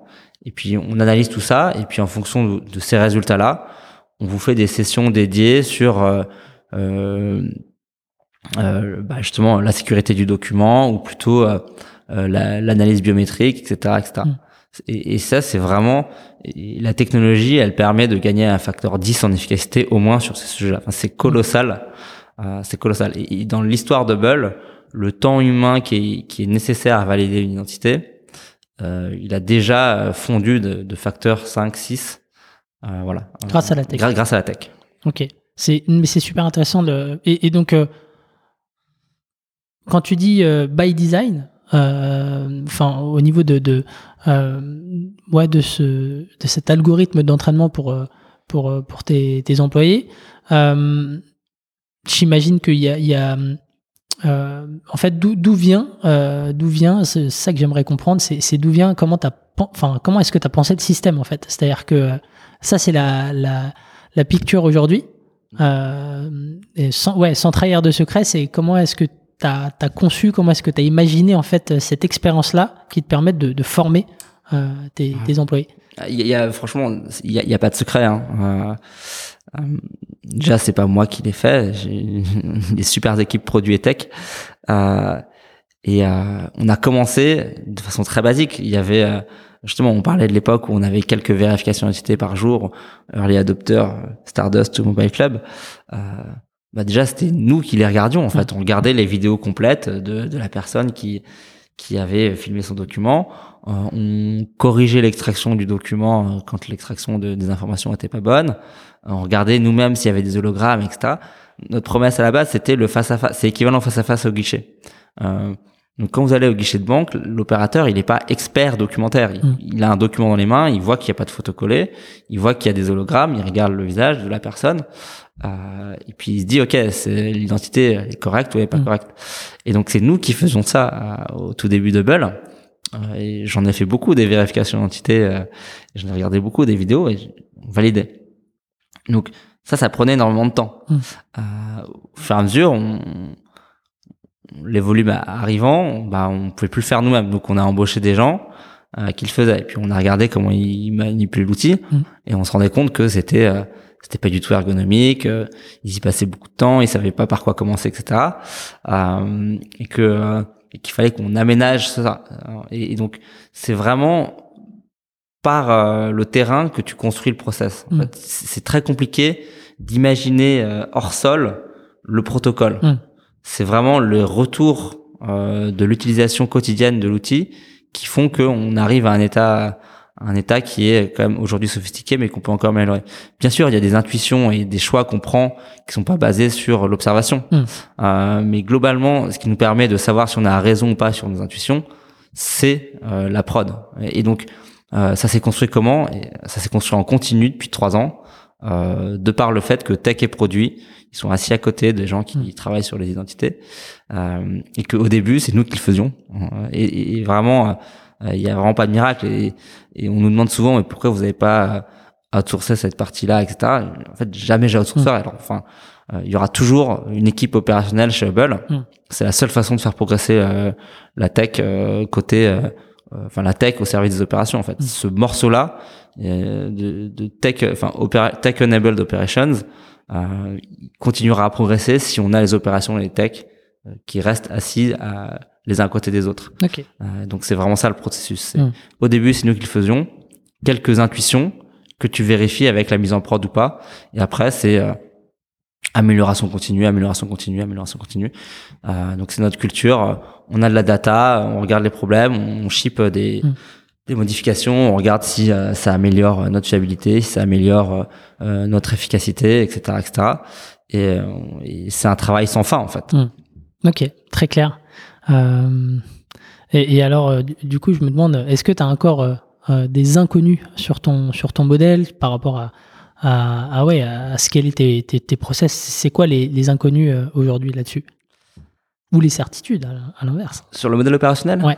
et puis on analyse tout ça et puis en fonction de, ces résultats là, on vous fait des sessions dédiées sur euh, bah, justement la sécurité du document ou plutôt euh, euh, l'analyse biométrique, etc., etc. Mm. Et, et, ça, c'est vraiment la technologie, elle permet de gagner un facteur 10 en efficacité au moins sur ces sujets-là. Enfin, c'est colossal, euh, c'est colossal. Et, dans l'histoire de Bull, le temps humain qui est, qui est nécessaire à valider une identité, euh, il a déjà fondu de, de facteur 5, 6. Euh, voilà. Grâce à la tech. Grâce à la tech. Ok. C'est, mais c'est super intéressant. De, et, et donc, quand tu dis by design, euh, enfin au niveau de, de euh, ouais de ce de cet algorithme d'entraînement pour euh, pour pour tes, tes employés j'imagine qu'il y a, il y a en fait d'où vient d'où vient c'est ça que j'aimerais comprendre c'est d'où vient comment t'as enfin comment est-ce que tu as pensé le système en fait? C'est-à-dire que ça c'est la, la la picture aujourd'hui. Et sans ouais sans trahir de secret c'est comment est-ce que tu as, conçu, comment est-ce que tu as imaginé en fait cette expérience-là qui te permet de, de former euh, tes, tes, employés il y a, franchement, il y a, y a, pas de secret. Hein. Euh, euh, déjà, c'est pas moi qui l'ai fait. J'ai [laughs] des super équipes produits et tech. Euh, et euh, on a commencé de façon très basique. Il y avait euh, justement, on parlait de l'époque où on avait quelques vérifications d'identité par jour, early adopter, Stardust ou Mobile Club. Euh, bah déjà c'était nous qui les regardions en fait. On regardait les vidéos complètes de, de la personne qui qui avait filmé son document. Euh, on corrigeait l'extraction du document euh, quand l'extraction de, des informations était pas bonne. on regardait nous-mêmes s'il y avait des hologrammes, etc. Notre promesse à la base c'était le face à face, c'est équivalent face à face au guichet. Euh, donc quand vous allez au guichet de banque, l'opérateur il n'est pas expert documentaire. Il, mm. il, a un document dans les mains, il voit qu'il n'y a pas de photo collée, il voit qu'il y a des hologrammes, il regarde le visage de la personne. Euh, et puis il se dit ok, c'est l'identité est correcte ou elle est pas mm. correcte. Et donc c'est nous qui faisions ça euh, au tout début de Bull. Euh, et j'en ai fait beaucoup des vérifications d'identité. Euh, j'en ai regardé beaucoup des vidéos et on validait. Donc ça, ça prenait énormément de temps. Mm. Euh, au fur et à mesure, on, les volumes arrivant, bah on pouvait plus le faire nous-mêmes. Donc on a embauché des gens euh, qui le faisaient. Et puis on a regardé comment ils manipulaient l'outil mm. et on se rendait compte que c'était c'était pas du tout ergonomique, euh, ils y passaient beaucoup de temps, ils savaient pas par quoi commencer, etc. Euh, et que euh, qu'il fallait qu'on aménage ça. Et, donc c'est vraiment par euh, le terrain que tu construis le process. En mm. fait, c'est très compliqué d'imaginer hors sol le protocole. Mm. C'est vraiment le retour de l'utilisation quotidienne de l'outil qui font qu'on arrive à un état un état qui est quand même aujourd'hui sophistiqué mais qu'on peut encore améliorer. Bien sûr, il y a des intuitions et des choix qu'on prend qui sont pas basés sur l'observation. Hmm. Euh, mais globalement, ce qui nous permet de savoir si on a raison ou pas sur nos intuitions, c'est euh, la prod. Et, donc, euh, ça s'est construit comment? Et Ça s'est construit en continu depuis trois ans, euh, de par le fait que tech et produit, ils sont assis à côté des gens qui hmm. travaillent sur les identités, euh, et qu'au début, c'est nous qui le faisions. Et, et vraiment euh, il y a vraiment pas de miracle et, et on nous demande souvent mais pourquoi vous n'avez pas euh, outsourcé cette partie-là, etc. En fait, jamais j'ai outsourcé. Mm. Alors, enfin, euh, il y aura toujours une équipe opérationnelle chez Hubble. Mm. C'est la seule façon de faire progresser la tech côté, enfin la tech au service des opérations. En fait, mm. ce morceau-là de, de, tech, enfin tech enabled operations, continuera à progresser si on a les opérations et les tech qui restent assis à les uns à côté des autres. Euh, donc c'est vraiment ça le processus. Hmm. Au début, c'est nous qui le faisions. Quelques intuitions que tu vérifies avec la mise en prod ou pas. Et après, c'est euh, amélioration continue, amélioration continue, amélioration continue. Euh, donc c'est notre culture. On a de la data, on regarde les problèmes, on ship des, hmm. des modifications, on regarde si ça améliore notre fiabilité, si ça améliore notre efficacité, etc., etc. Et, et c'est un travail sans fin en fait. Hmm. Ok, très clair. Euh, et, alors, euh, du, coup, je me demande, est-ce que tu as encore euh, des inconnus sur ton, sur ton modèle par rapport à, à, ouais, à scaler tes, tes, tes process? C'est quoi les, les inconnus aujourd'hui là-dessus? Ou les certitudes, à, l'inverse? Sur le modèle opérationnel? Ouais.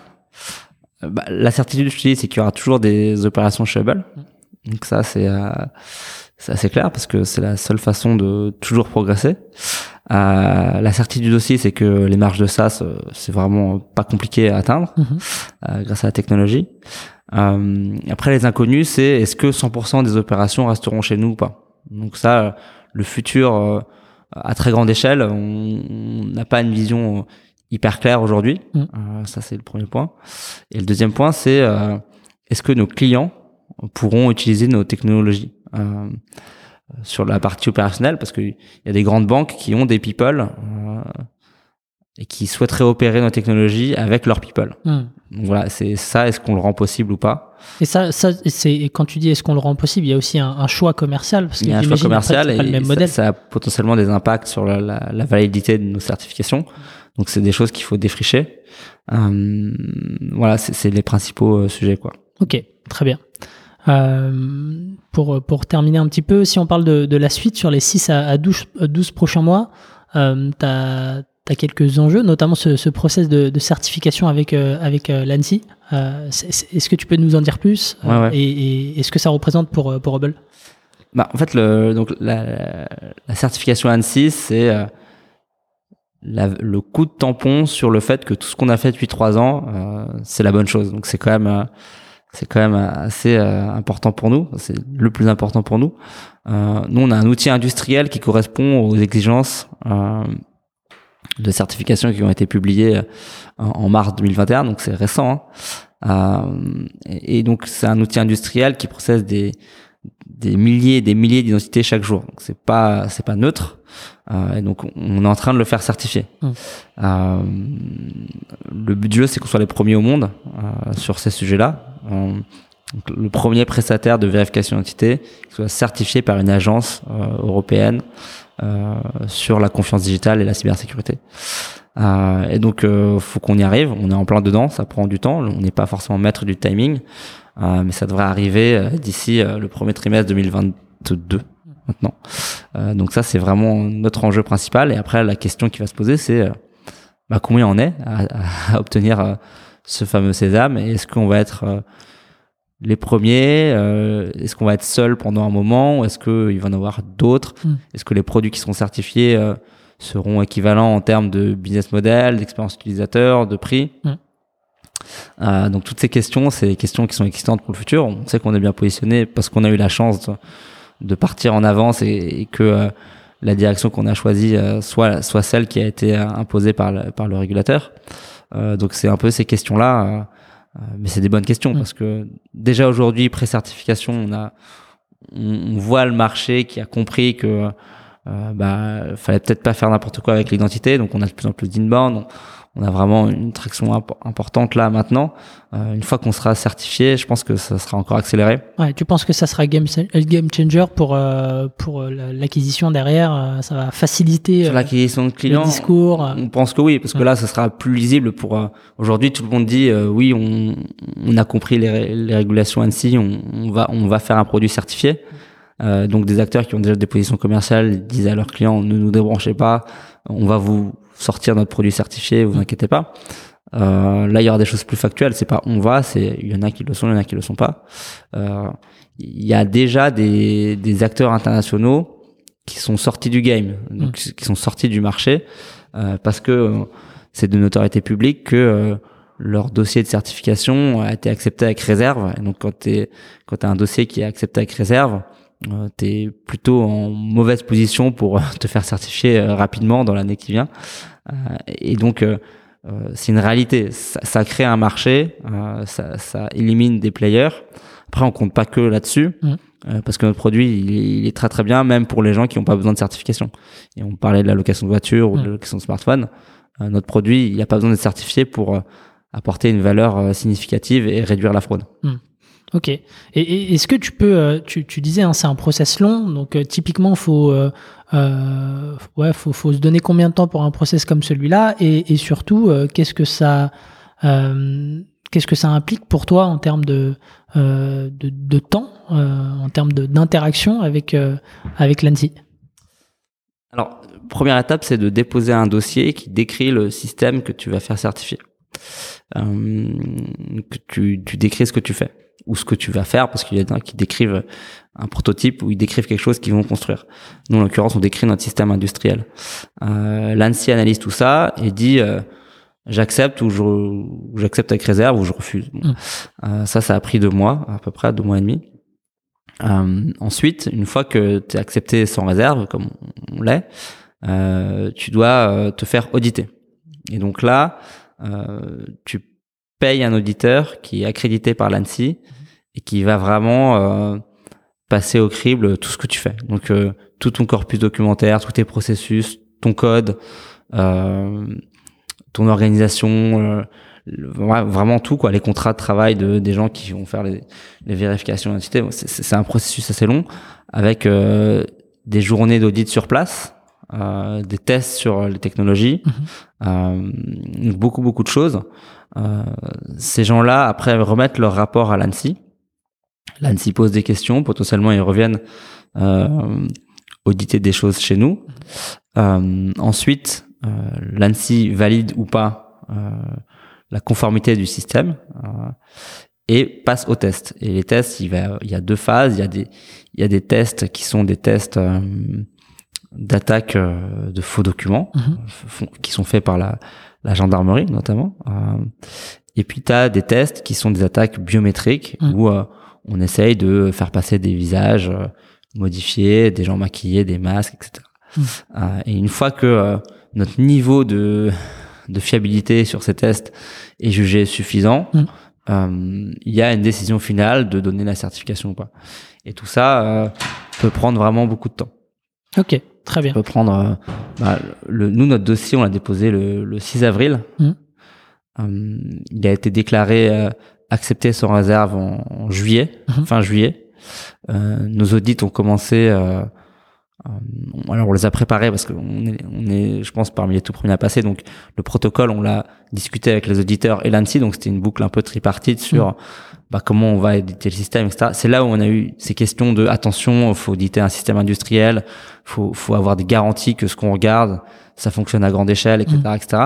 Bah, la certitude, je te dis, c'est qu'il y aura toujours des opérations Shubble. Mm. Donc ça, c'est c'est assez clair parce que c'est la seule façon de toujours progresser. Euh, la certitude aussi, c'est que les marges de SaaS, euh, c'est vraiment pas compliqué à atteindre mhm. euh, grâce à la technologie. Euh, après, les inconnus, c'est est-ce que 100% des opérations resteront chez nous ou pas? Donc ça, le futur à très grande échelle, on n'a pas une vision hyper claire aujourd'hui. Euh, ça, c'est le premier point. Et le deuxième point, c'est euh, est-ce que nos clients pourront utiliser nos technologies euh, sur la partie opérationnelle Parce qu'il y a des grandes banques qui ont des people euh, et qui souhaiteraient opérer nos technologies avec leurs people. Hmm. Donc voilà, c'est ça. Est-ce qu'on le rend possible ou pas? Et ça, ça c'est quand tu dis est-ce qu'on le rend possible, il y a aussi un, un choix commercial parce que Il y a un choix commercial pas le et même ça- modèle. Ça, a potentiellement des impacts sur la, la, la validité de nos certifications. Donc c'est des choses qu'il faut défricher. Euh, voilà, c'est c'est les principaux euh, sujets quoi. Ok, très bien. Euh, pour, pour terminer un petit peu, si on parle de, de la suite sur les 6 à, à 12, à 12 prochains mois, euh, tu as, quelques enjeux, notamment ce, ce process de, de certification avec, euh, avec euh, l'ANSI. Euh, Est-ce que tu peux nous en dire plus Ouais, ouais. Et, et est-ce que ça représente pour, pour Hubble? Bah, en fait, le, donc la, la certification ANSI, c'est le coup de tampon sur le fait que tout ce qu'on a fait depuis trois ans, c'est la bonne chose. Donc c'est quand même, c'est quand même assez euh, important pour nous. C'est le plus important pour nous. Euh, nous, on a un outil industriel qui correspond aux exigences euh, de certification qui ont été publiées euh, en, mars 2021. Donc c'est récent. hein. Euh, et, donc c'est un outil industriel qui processe des des milliers et des milliers d'identités chaque jour. Donc c'est pas c'est pas neutre. Euh, et donc on est en train de le faire certifier. Mm. Euh, le but du jeu c'est qu'on soit les premiers au monde euh, sur ces sujets-là. Euh, le premier prestataire de vérification d'identité soit certifié par une agence euh, européenne euh, sur la confiance digitale et la cybersécurité. Et donc faut qu'on y arrive. On est en plein dedans. Ça prend du temps. On n'est pas forcément maître du timing. Mais ça devrait arriver d'ici le premier trimestre 2022 maintenant. Donc ça c'est vraiment notre enjeu principal. Et après la question qui va se poser c'est bah, combien on est à, obtenir ce fameux sésame est-ce qu'on va être euh, les premiers euh, Est-ce qu'on va être seul pendant un moment ou est-ce qu'il va y en avoir d'autres Mm. Est-ce que les produits qui seront certifiés euh, seront équivalents en termes de business model, d'expérience utilisateur, de prix Mm. Euh, donc toutes ces questions, c'est des questions qui sont existantes pour le futur. On sait qu'on est bien positionné parce qu'on a eu la chance de, de partir en avance et, et que la direction qu'on a choisie soit soit celle qui a été imposée par le, par le régulateur. Euh, donc c'est un peu ces questions-là, euh, euh, mais c'est des bonnes questions Mm. parce que déjà aujourd'hui pré-certification, on a on, on voit le marché qui a compris que euh, bah fallait peut-être pas faire n'importe quoi avec l'identité, donc on a de plus en plus d'inbound. On, on a vraiment une traction imp- importante là maintenant. Euh, une fois qu'on sera certifié, je pense que ça sera encore accéléré. ouais, Tu penses que ça sera game, game changer pour, euh, pour euh, l'acquisition derrière euh, Ça va faciliter euh, l'acquisition de le clients, discours euh, On pense que oui, parce que Ouais. là, ça sera plus lisible pour. euh, Aujourd'hui, tout le monde dit euh, oui, on, on a compris les, ré- les régulations ANSI, on, on va on va faire un produit certifié. Euh, donc des acteurs qui ont déjà des positions commerciales disent à leurs clients ne nous débranchez pas, on va vous sortir notre produit certifié, vous inquiétez pas. Euh, là, il y aura des choses plus factuelles. C'est pas on va, c'est il y en a qui le sont, il y en a qui le sont pas. Euh, Il y a déjà des, des acteurs internationaux qui sont sortis du game, donc qui sont sortis du marché euh, parce que c'est de notoriété publique que euh, leur dossier de certification a été accepté avec réserve. Et donc quand tu quand t'as un dossier qui est accepté avec réserve, euh, tu es plutôt en mauvaise position pour [laughs] te faire certifier euh, rapidement dans l'année qui vient. Euh, et donc euh, euh, c'est une réalité. Ça, ça crée un marché, euh, ça, ça élimine des players. Après, on compte pas que là-dessus, euh, parce que notre produit, il est, il est très très bien, même pour les gens qui n'ont pas besoin de certification. Et on parlait de la location de voiture ou de Mhm. la location de smartphone. Euh, notre produit, il n'y a pas besoin d'être certifié pour euh, apporter une valeur euh, significative et réduire la fraude. Ok. Et, est-ce que tu peux, euh, tu, tu disais, hein, c'est un process long, donc euh, typiquement, faut, euh, euh, ouais, faut, se donner combien de temps pour un process comme celui-là, et, surtout, qu'est-ce que ça, qu'est-ce que ça implique pour toi en termes de, de, temps, en termes d'interaction avec avec l'ANSI. Alors, première étape, c'est de déposer un dossier qui décrit le système que tu vas faire certifier. Que tu, tu décris ce que tu fais ou ce que tu vas faire parce qu'il y en a qui décrivent un prototype ou ils décrivent quelque chose qu'ils vont construire. Nous, en l'occurrence, on décrit notre système industriel. Euh, L'ANSI analyse tout ça et dit euh, j'accepte ou j'accepte avec réserve ou je refuse. Bon. Mm. Euh, ça, ça a pris deux mois, à peu près deux mois et demi. Euh, ensuite, une fois que tu es accepté sans réserve, comme on l'est, euh, tu dois euh, te faire auditer. Et donc là, tu payes un auditeur qui est accrédité par l'ANSI et qui va vraiment passer au crible tout ce que tu fais. Donc tout ton corpus documentaire, tous tes processus, ton code, ton organisation, vraiment tout quoi les contrats de travail de des gens qui vont faire les, les vérifications d'identité c'est un processus assez long avec euh, des journées d'audit sur place euh, des tests sur les technologies mhm. euh, beaucoup beaucoup de choses euh, ces gens là après remettent leur rapport à l'ANSI l'ANSI pose des questions potentiellement ils reviennent euh, auditer des choses chez nous mhm. ensuite l'ANSI valide ou pas la conformité du système euh, et passe au test. Et les tests, il, va, il y a deux phases. Il y a des, il y a des tests qui sont des tests euh, d'attaque euh, de faux documents mhm. qui sont faits par la, la gendarmerie notamment. et puis tu as des tests qui sont des attaques biométriques mhm. où on essaye de faire passer des visages modifiés, des gens maquillés, des masques, etc. Mhm. et une fois que notre niveau de de fiabilité sur ces tests est jugé suffisant, mm. euh, il y a une décision finale de donner la certification ou pas. Et tout ça euh, peut prendre vraiment beaucoup de temps. Ok, très bien. Peut prendre. Euh, bah, le, nous, notre dossier, on l'a déposé le, le, 6 avril. Mm. il a été déclaré accepté sans réserve en, juillet, mm-hmm. fin juillet. nos audits ont commencé euh, alors on les a préparés parce qu'on est, on est, je pense, parmi les tout premiers à passer. Donc le protocole, on l'a discuté avec les auditeurs et l'ANSI, donc c'était une boucle un peu tripartite sur mm. bah, comment on va éditer le système, etc. C'est là où on a eu ces questions de attention, faut auditer un système industriel, faut, faut avoir des garanties que ce qu'on regarde, ça fonctionne à grande échelle, etc., mm. etc.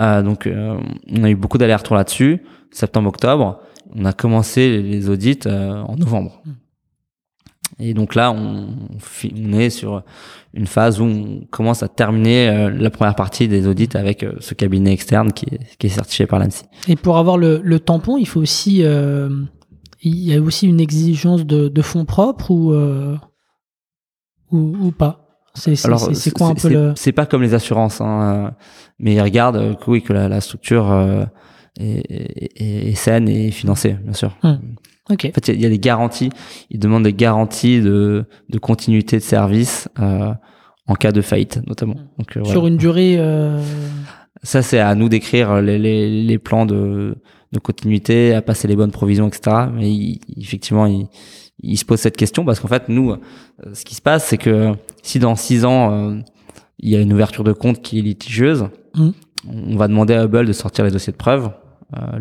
Euh, donc euh, on a eu beaucoup d'allers-retours là-dessus. Septembre-octobre, on a commencé les audits euh, en novembre. Mm. Et donc là, on, on, est sur une phase où on commence à terminer euh, la première partie des audits avec euh, ce cabinet externe qui est, qui est certifié par l'ANSI. Et pour avoir le, le, tampon, il faut aussi, euh, il y a aussi une exigence de, de fonds propres ou, euh, ou, ou, pas? C'est, quoi un peu le... C'est pas comme les assurances, hein, mais ils regardent que oui que la, la structure est, est, est, saine et financée, bien sûr. Hum. En fait, il y, a des garanties. Ils demandent des garanties de, de continuité de service euh, en cas de faillite, notamment. Donc, euh, Sur une durée. Euh... Ça, c'est à nous d'écrire les, les, les, plans de, de continuité, à passer les bonnes provisions, etc. Mais effectivement, il, il, se pose cette question parce qu'en fait, nous, euh, ce qui se passe, c'est que si dans six ans, euh, il y a une ouverture de compte qui est litigieuse, mmh. on va demander à Hubble de sortir les dossiers de preuves,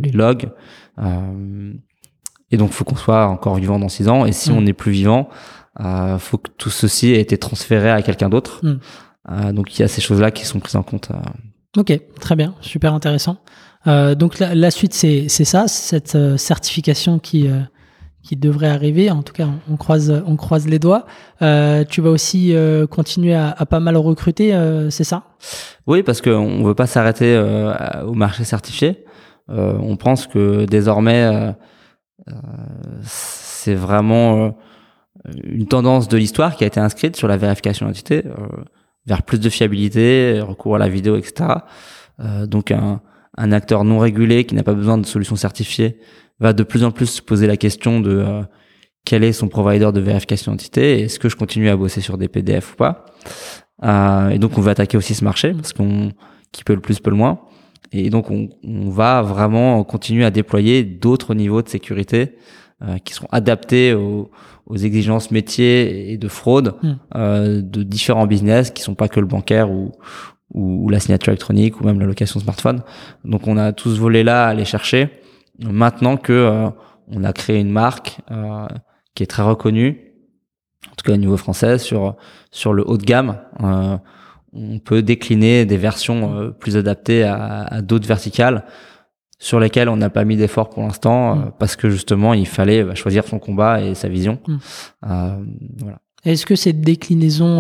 les logs. Euh, et donc, faut qu'on soit encore vivant dans six ans. Et si mm. on n'est plus vivant, euh, faut que tout ceci ait été transféré à quelqu'un d'autre. Mm. Euh, donc, il y a ces choses-là qui sont prises en compte. Euh. Ok, très bien, super intéressant. Euh, donc la, la suite, c'est ça, cette certification qui qui devrait arriver. En tout cas, on, croise on croise les doigts. tu vas aussi continuer à, à, pas mal recruter, c'est ça? Oui, parce qu'on veut pas s'arrêter au marché certifié. on pense que désormais c'est vraiment euh, une tendance de l'histoire qui a été inscrite sur la vérification d'identité euh, vers plus de fiabilité, recours à la vidéo, etc. donc un, un, acteur non régulé qui n'a pas besoin de solutions certifiées va de plus en plus se poser la question de quel est son provider de vérification d'identité, est-ce que je continue à bosser sur des PDF ou pas. Euh, et donc on veut attaquer aussi ce marché parce qu'on qui peut le plus peut le moins. Et donc, on, on va vraiment continuer à déployer d'autres niveaux de sécurité euh, qui seront adaptés aux, aux, exigences métiers et de fraude hmm. euh, de différents business qui sont pas que le bancaire ou, ou, ou, la signature électronique ou même la location smartphone. Donc, on a tout ce volet-là à aller chercher. Maintenant que euh, on a créé une marque euh, qui est très reconnue, en tout cas au niveau français, sur sur le haut de gamme. On peut décliner des versions euh, plus adaptées à, d'autres verticales sur lesquelles on n'a pas mis d'effort pour l'instant euh, mm. parce que justement il fallait bah, choisir son combat et sa vision. Mm. Euh, voilà. Est-ce que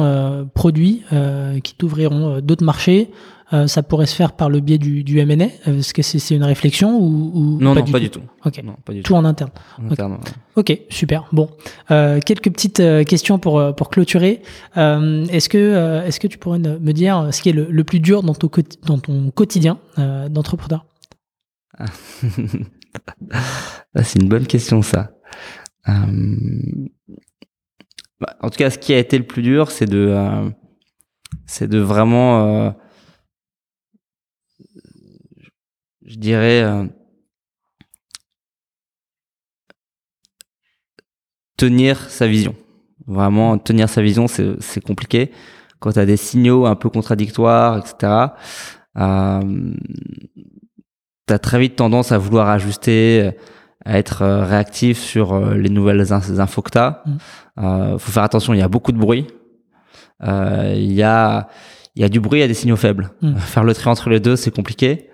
euh, produits euh, qui t'ouvriront d'autres marchés, euh, ça pourrait se faire par le biais du, du M&A Est-ce que c'est c'est une réflexion ou, ou Non, pas non, du pas tout du tout. Ok, Non, pas du tout en interne. En interne, ouais. Ok, super. Bon, Euh, quelques petites euh, questions pour euh, pour clôturer. Euh, est-ce que euh, est-ce que tu pourrais me dire euh, ce qui est le, le plus dur dans ton quoti- dans ton quotidien euh, d'entrepreneur? [laughs] Ah, c'est une bonne question, ça. Euh, bah, en tout cas, ce qui a été le plus dur, c'est de, euh, c'est de vraiment, euh, je dirais, euh, tenir sa vision. Vraiment, tenir sa vision, c'est compliqué. Quand tu as des signaux un peu contradictoires, etc., euh, tu as très vite tendance à vouloir ajuster, à être euh, réactif sur euh, les nouvelles in- infos que tu as. Mm. Euh, faut faire attention, il y a beaucoup de bruit. Il y, a, il y a du bruit, il y a des signaux faibles. Mm. Faire le tri entre les deux, c'est compliqué.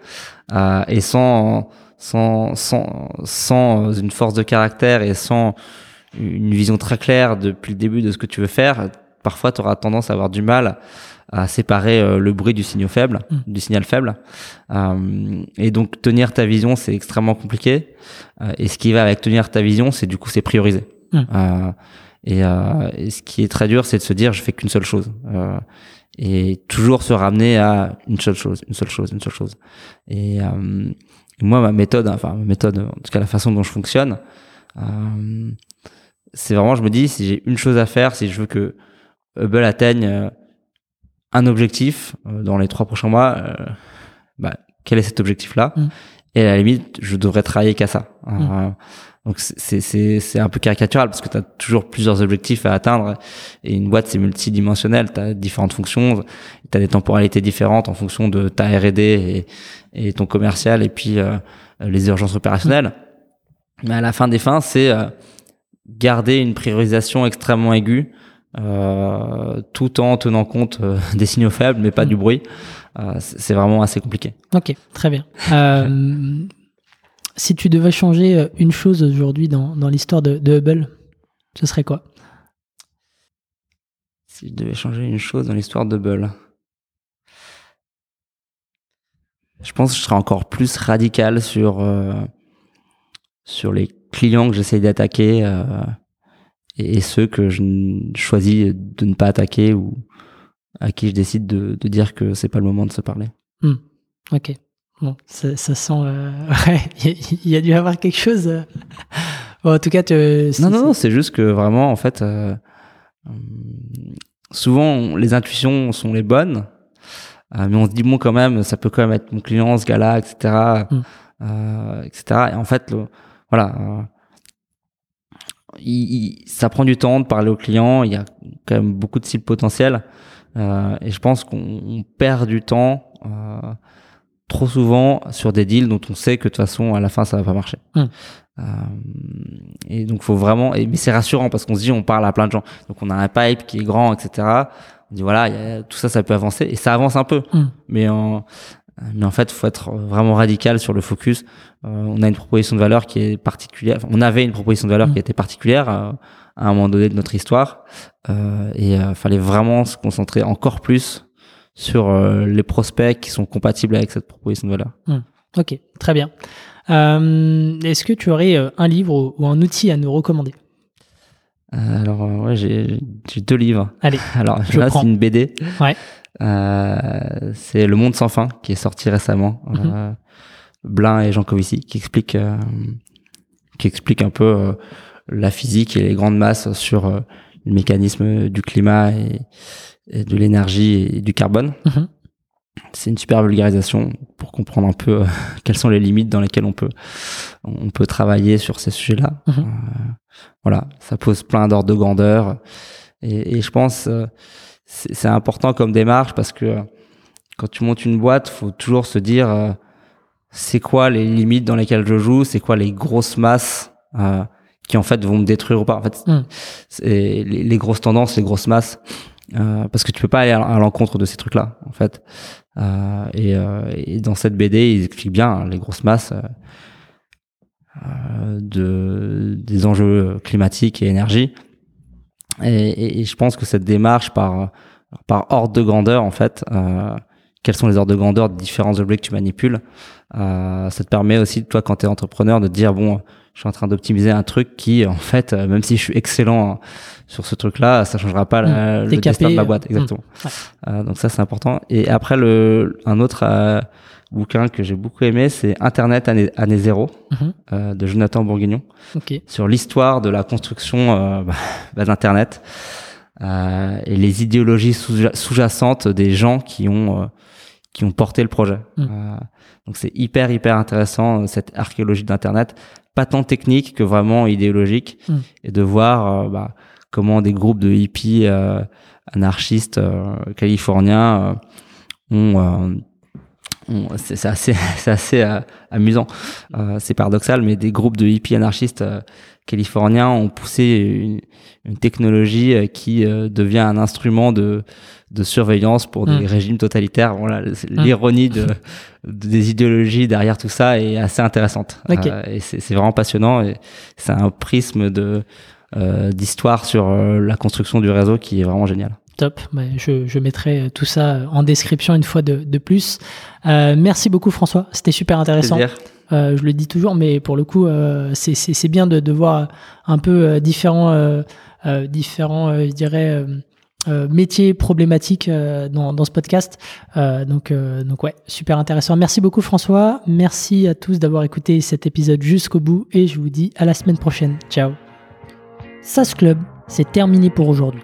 Euh, et sans, sans, sans, sans une force de caractère et sans une vision très claire depuis le début de ce que tu veux faire, parfois tu auras tendance à avoir du mal à séparer euh, le bruit du signal faible, Mm. du signal faible. Euh, et donc tenir ta vision, c'est extrêmement compliqué. Euh, et ce qui va avec tenir ta vision, c'est du coup c'est prioriser. Mm. Et, et ce qui est très dur, c'est de se dire je fais qu'une seule chose. Et toujours se ramener à une seule chose, une seule chose, une seule chose. Et euh, moi, ma méthode, enfin ma méthode, en tout cas la façon dont je fonctionne, euh, c'est vraiment, je me dis, si j'ai une chose à faire, si je veux que Hubble atteigne euh, un objectif euh, dans les trois prochains mois, euh, bah, quel est cet objectif-là? Mm. Et à la limite, je devrais travailler qu'à ça. Mm. Donc c'est c'est c'est un peu caricatural parce que tu as toujours plusieurs objectifs à atteindre et une boîte c'est multidimensionnel, tu as différentes fonctions, tu as des temporalités différentes en fonction de ta R&D et, et ton commercial et puis euh, les urgences opérationnelles. Mais à la fin des fins, c'est euh, garder une priorisation extrêmement aiguë euh, tout en tenant compte euh, [laughs] des signaux faibles mais pas Mm. du bruit. Euh, c'est c'est vraiment assez compliqué. Ok, très bien. [laughs] Si tu devais changer euh, une chose aujourd'hui dans, dans l'histoire de, de Hubble, ce serait quoi? Si je devais changer une chose dans l'histoire de Bull, je pense que je serais encore plus radical sur euh, sur les clients que j'essaye d'attaquer euh, et, et ceux que je choisis de ne pas attaquer ou à qui je décide de, de dire que c'est pas le moment de se parler. Ok. Bon, ça, ça sent. euh, [laughs] ouais, il y, a- il y a dû y avoir quelque chose. euh. Bon, en tout cas, te, Non, non, non, c'est juste que vraiment, en fait, euh, souvent, les intuitions sont les bonnes, euh, mais on se dit, bon, quand même, ça peut quand même être mon client, ce gars-là, etc., Mm. etc. Et en fait, le- voilà, il- il- ça prend du temps de parler au client, il y a quand même beaucoup de cibles potentielles, et je pense qu'on on perd du temps euh, trop souvent sur des deals dont on sait que de toute façon, à la fin, ça va pas marcher. Mm. Euh, et donc, faut vraiment. Et, mais c'est rassurant parce qu'on se dit, on parle à plein de gens. Donc, on a un pipe qui est grand, etc. On dit voilà, il y a- tout ça, ça peut avancer et ça avance un peu. Mm. Mais en, mais en fait, faut être vraiment radical sur le focus. Euh, on a une proposition de valeur qui est particulière. Enfin, on avait une proposition de valeur Mm. qui était particulière euh, à un moment donné de notre histoire. Et il fallait vraiment se concentrer encore plus sur euh, les prospects qui sont compatibles avec cette proposition de valeur. Ok, très bien. Euh, Est-ce que tu aurais euh, un livre ou, un outil à nous recommander? Euh, alors, euh, ouais, j'ai deux livres. Allez, [laughs] Alors, je là, c'est une BD. Ouais. Euh, c'est Le Monde sans fin qui est sorti récemment. Euh, Blin et Jean Covici qui explique euh, qui explique un peu la physique et les grandes masses sur le mécanisme du climat et de l'énergie et du carbone. Mhm. C'est une super vulgarisation pour comprendre un peu euh, [laughs] quelles sont les limites dans lesquelles on peut on peut travailler sur ces sujets-là. Mhm. Euh, voilà, ça pose plein d'ordres de grandeur et, et je pense euh, c'est important comme démarche parce que euh, quand tu montes une boîte, faut toujours se dire c'est quoi les limites dans lesquelles je joue, c'est quoi les grosses masses qui en fait vont me détruire ou pas? En fait, Mm. les grosses tendances, les grosses masses, euh, parce que tu peux pas aller à, l'encontre de ces trucs-là, en fait. Euh, et, euh, et dans cette BD, ils expliquent bien hein, les grosses masses de des enjeux climatiques et énergie. et, je pense que cette démarche par par ordre de grandeur en fait, quels sont les ordres de grandeur de différents objets que tu manipules, ça te permet aussi toi quand tu es entrepreneur de dire bon je suis en train d'optimiser un truc qui, en fait, euh, même si je suis excellent sur ce truc-là, ça changera pas la, mmh. le destin de ma boîte, mmh. exactement. Euh, donc ça, c'est important. Et après, le un autre euh, bouquin que j'ai beaucoup aimé, c'est Internet année, année zéro mmh. euh, de Jonathan Bourguignon, okay. sur l'histoire de la construction [laughs] bah, bah, d'Internet et les idéologies sous-jacentes des gens qui ont qui ont porté le projet. donc c'est hyper hyper intéressant cette archéologie d'Internet pas tant technique que vraiment idéologique, hmm. et de voir euh, bah, comment des groupes de hippies euh, anarchistes euh, californiens ont c'est assez, c'est assez [laughs] amusant. c'est paradoxal, mais des groupes de hippies anarchistes californiens ont poussé une, technologie qui devient un instrument de, de surveillance pour des hmm. régimes totalitaires. Voilà, hmm. l'ironie de, des idéologies derrière tout ça est assez intéressante. Euh, et c'est vraiment passionnant et c'est un prisme de euh, d'histoire sur euh, la construction du réseau qui est vraiment génial. Top, je, je, mettrai tout ça en description une fois de, de plus. merci beaucoup François, c'était super intéressant. je le dis toujours, mais pour le coup, c'est bien de, de, voir un peu différents, différents, je dirais euh, métier problématique euh, dans, dans, ce podcast. Euh, donc, donc ouais, super intéressant. Merci beaucoup François. Merci à tous d'avoir écouté cet épisode jusqu'au bout et je vous dis à la semaine prochaine. Ciao. SAS Club, c'est terminé pour aujourd'hui.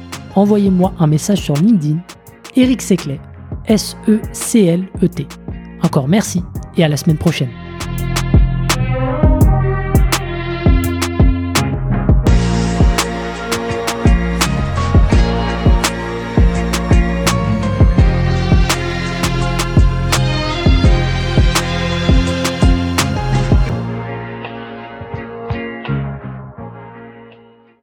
envoyez-moi un message sur LinkedIn, Eric Seclet, S-E-C-L-E-T. Encore merci et à la semaine prochaine.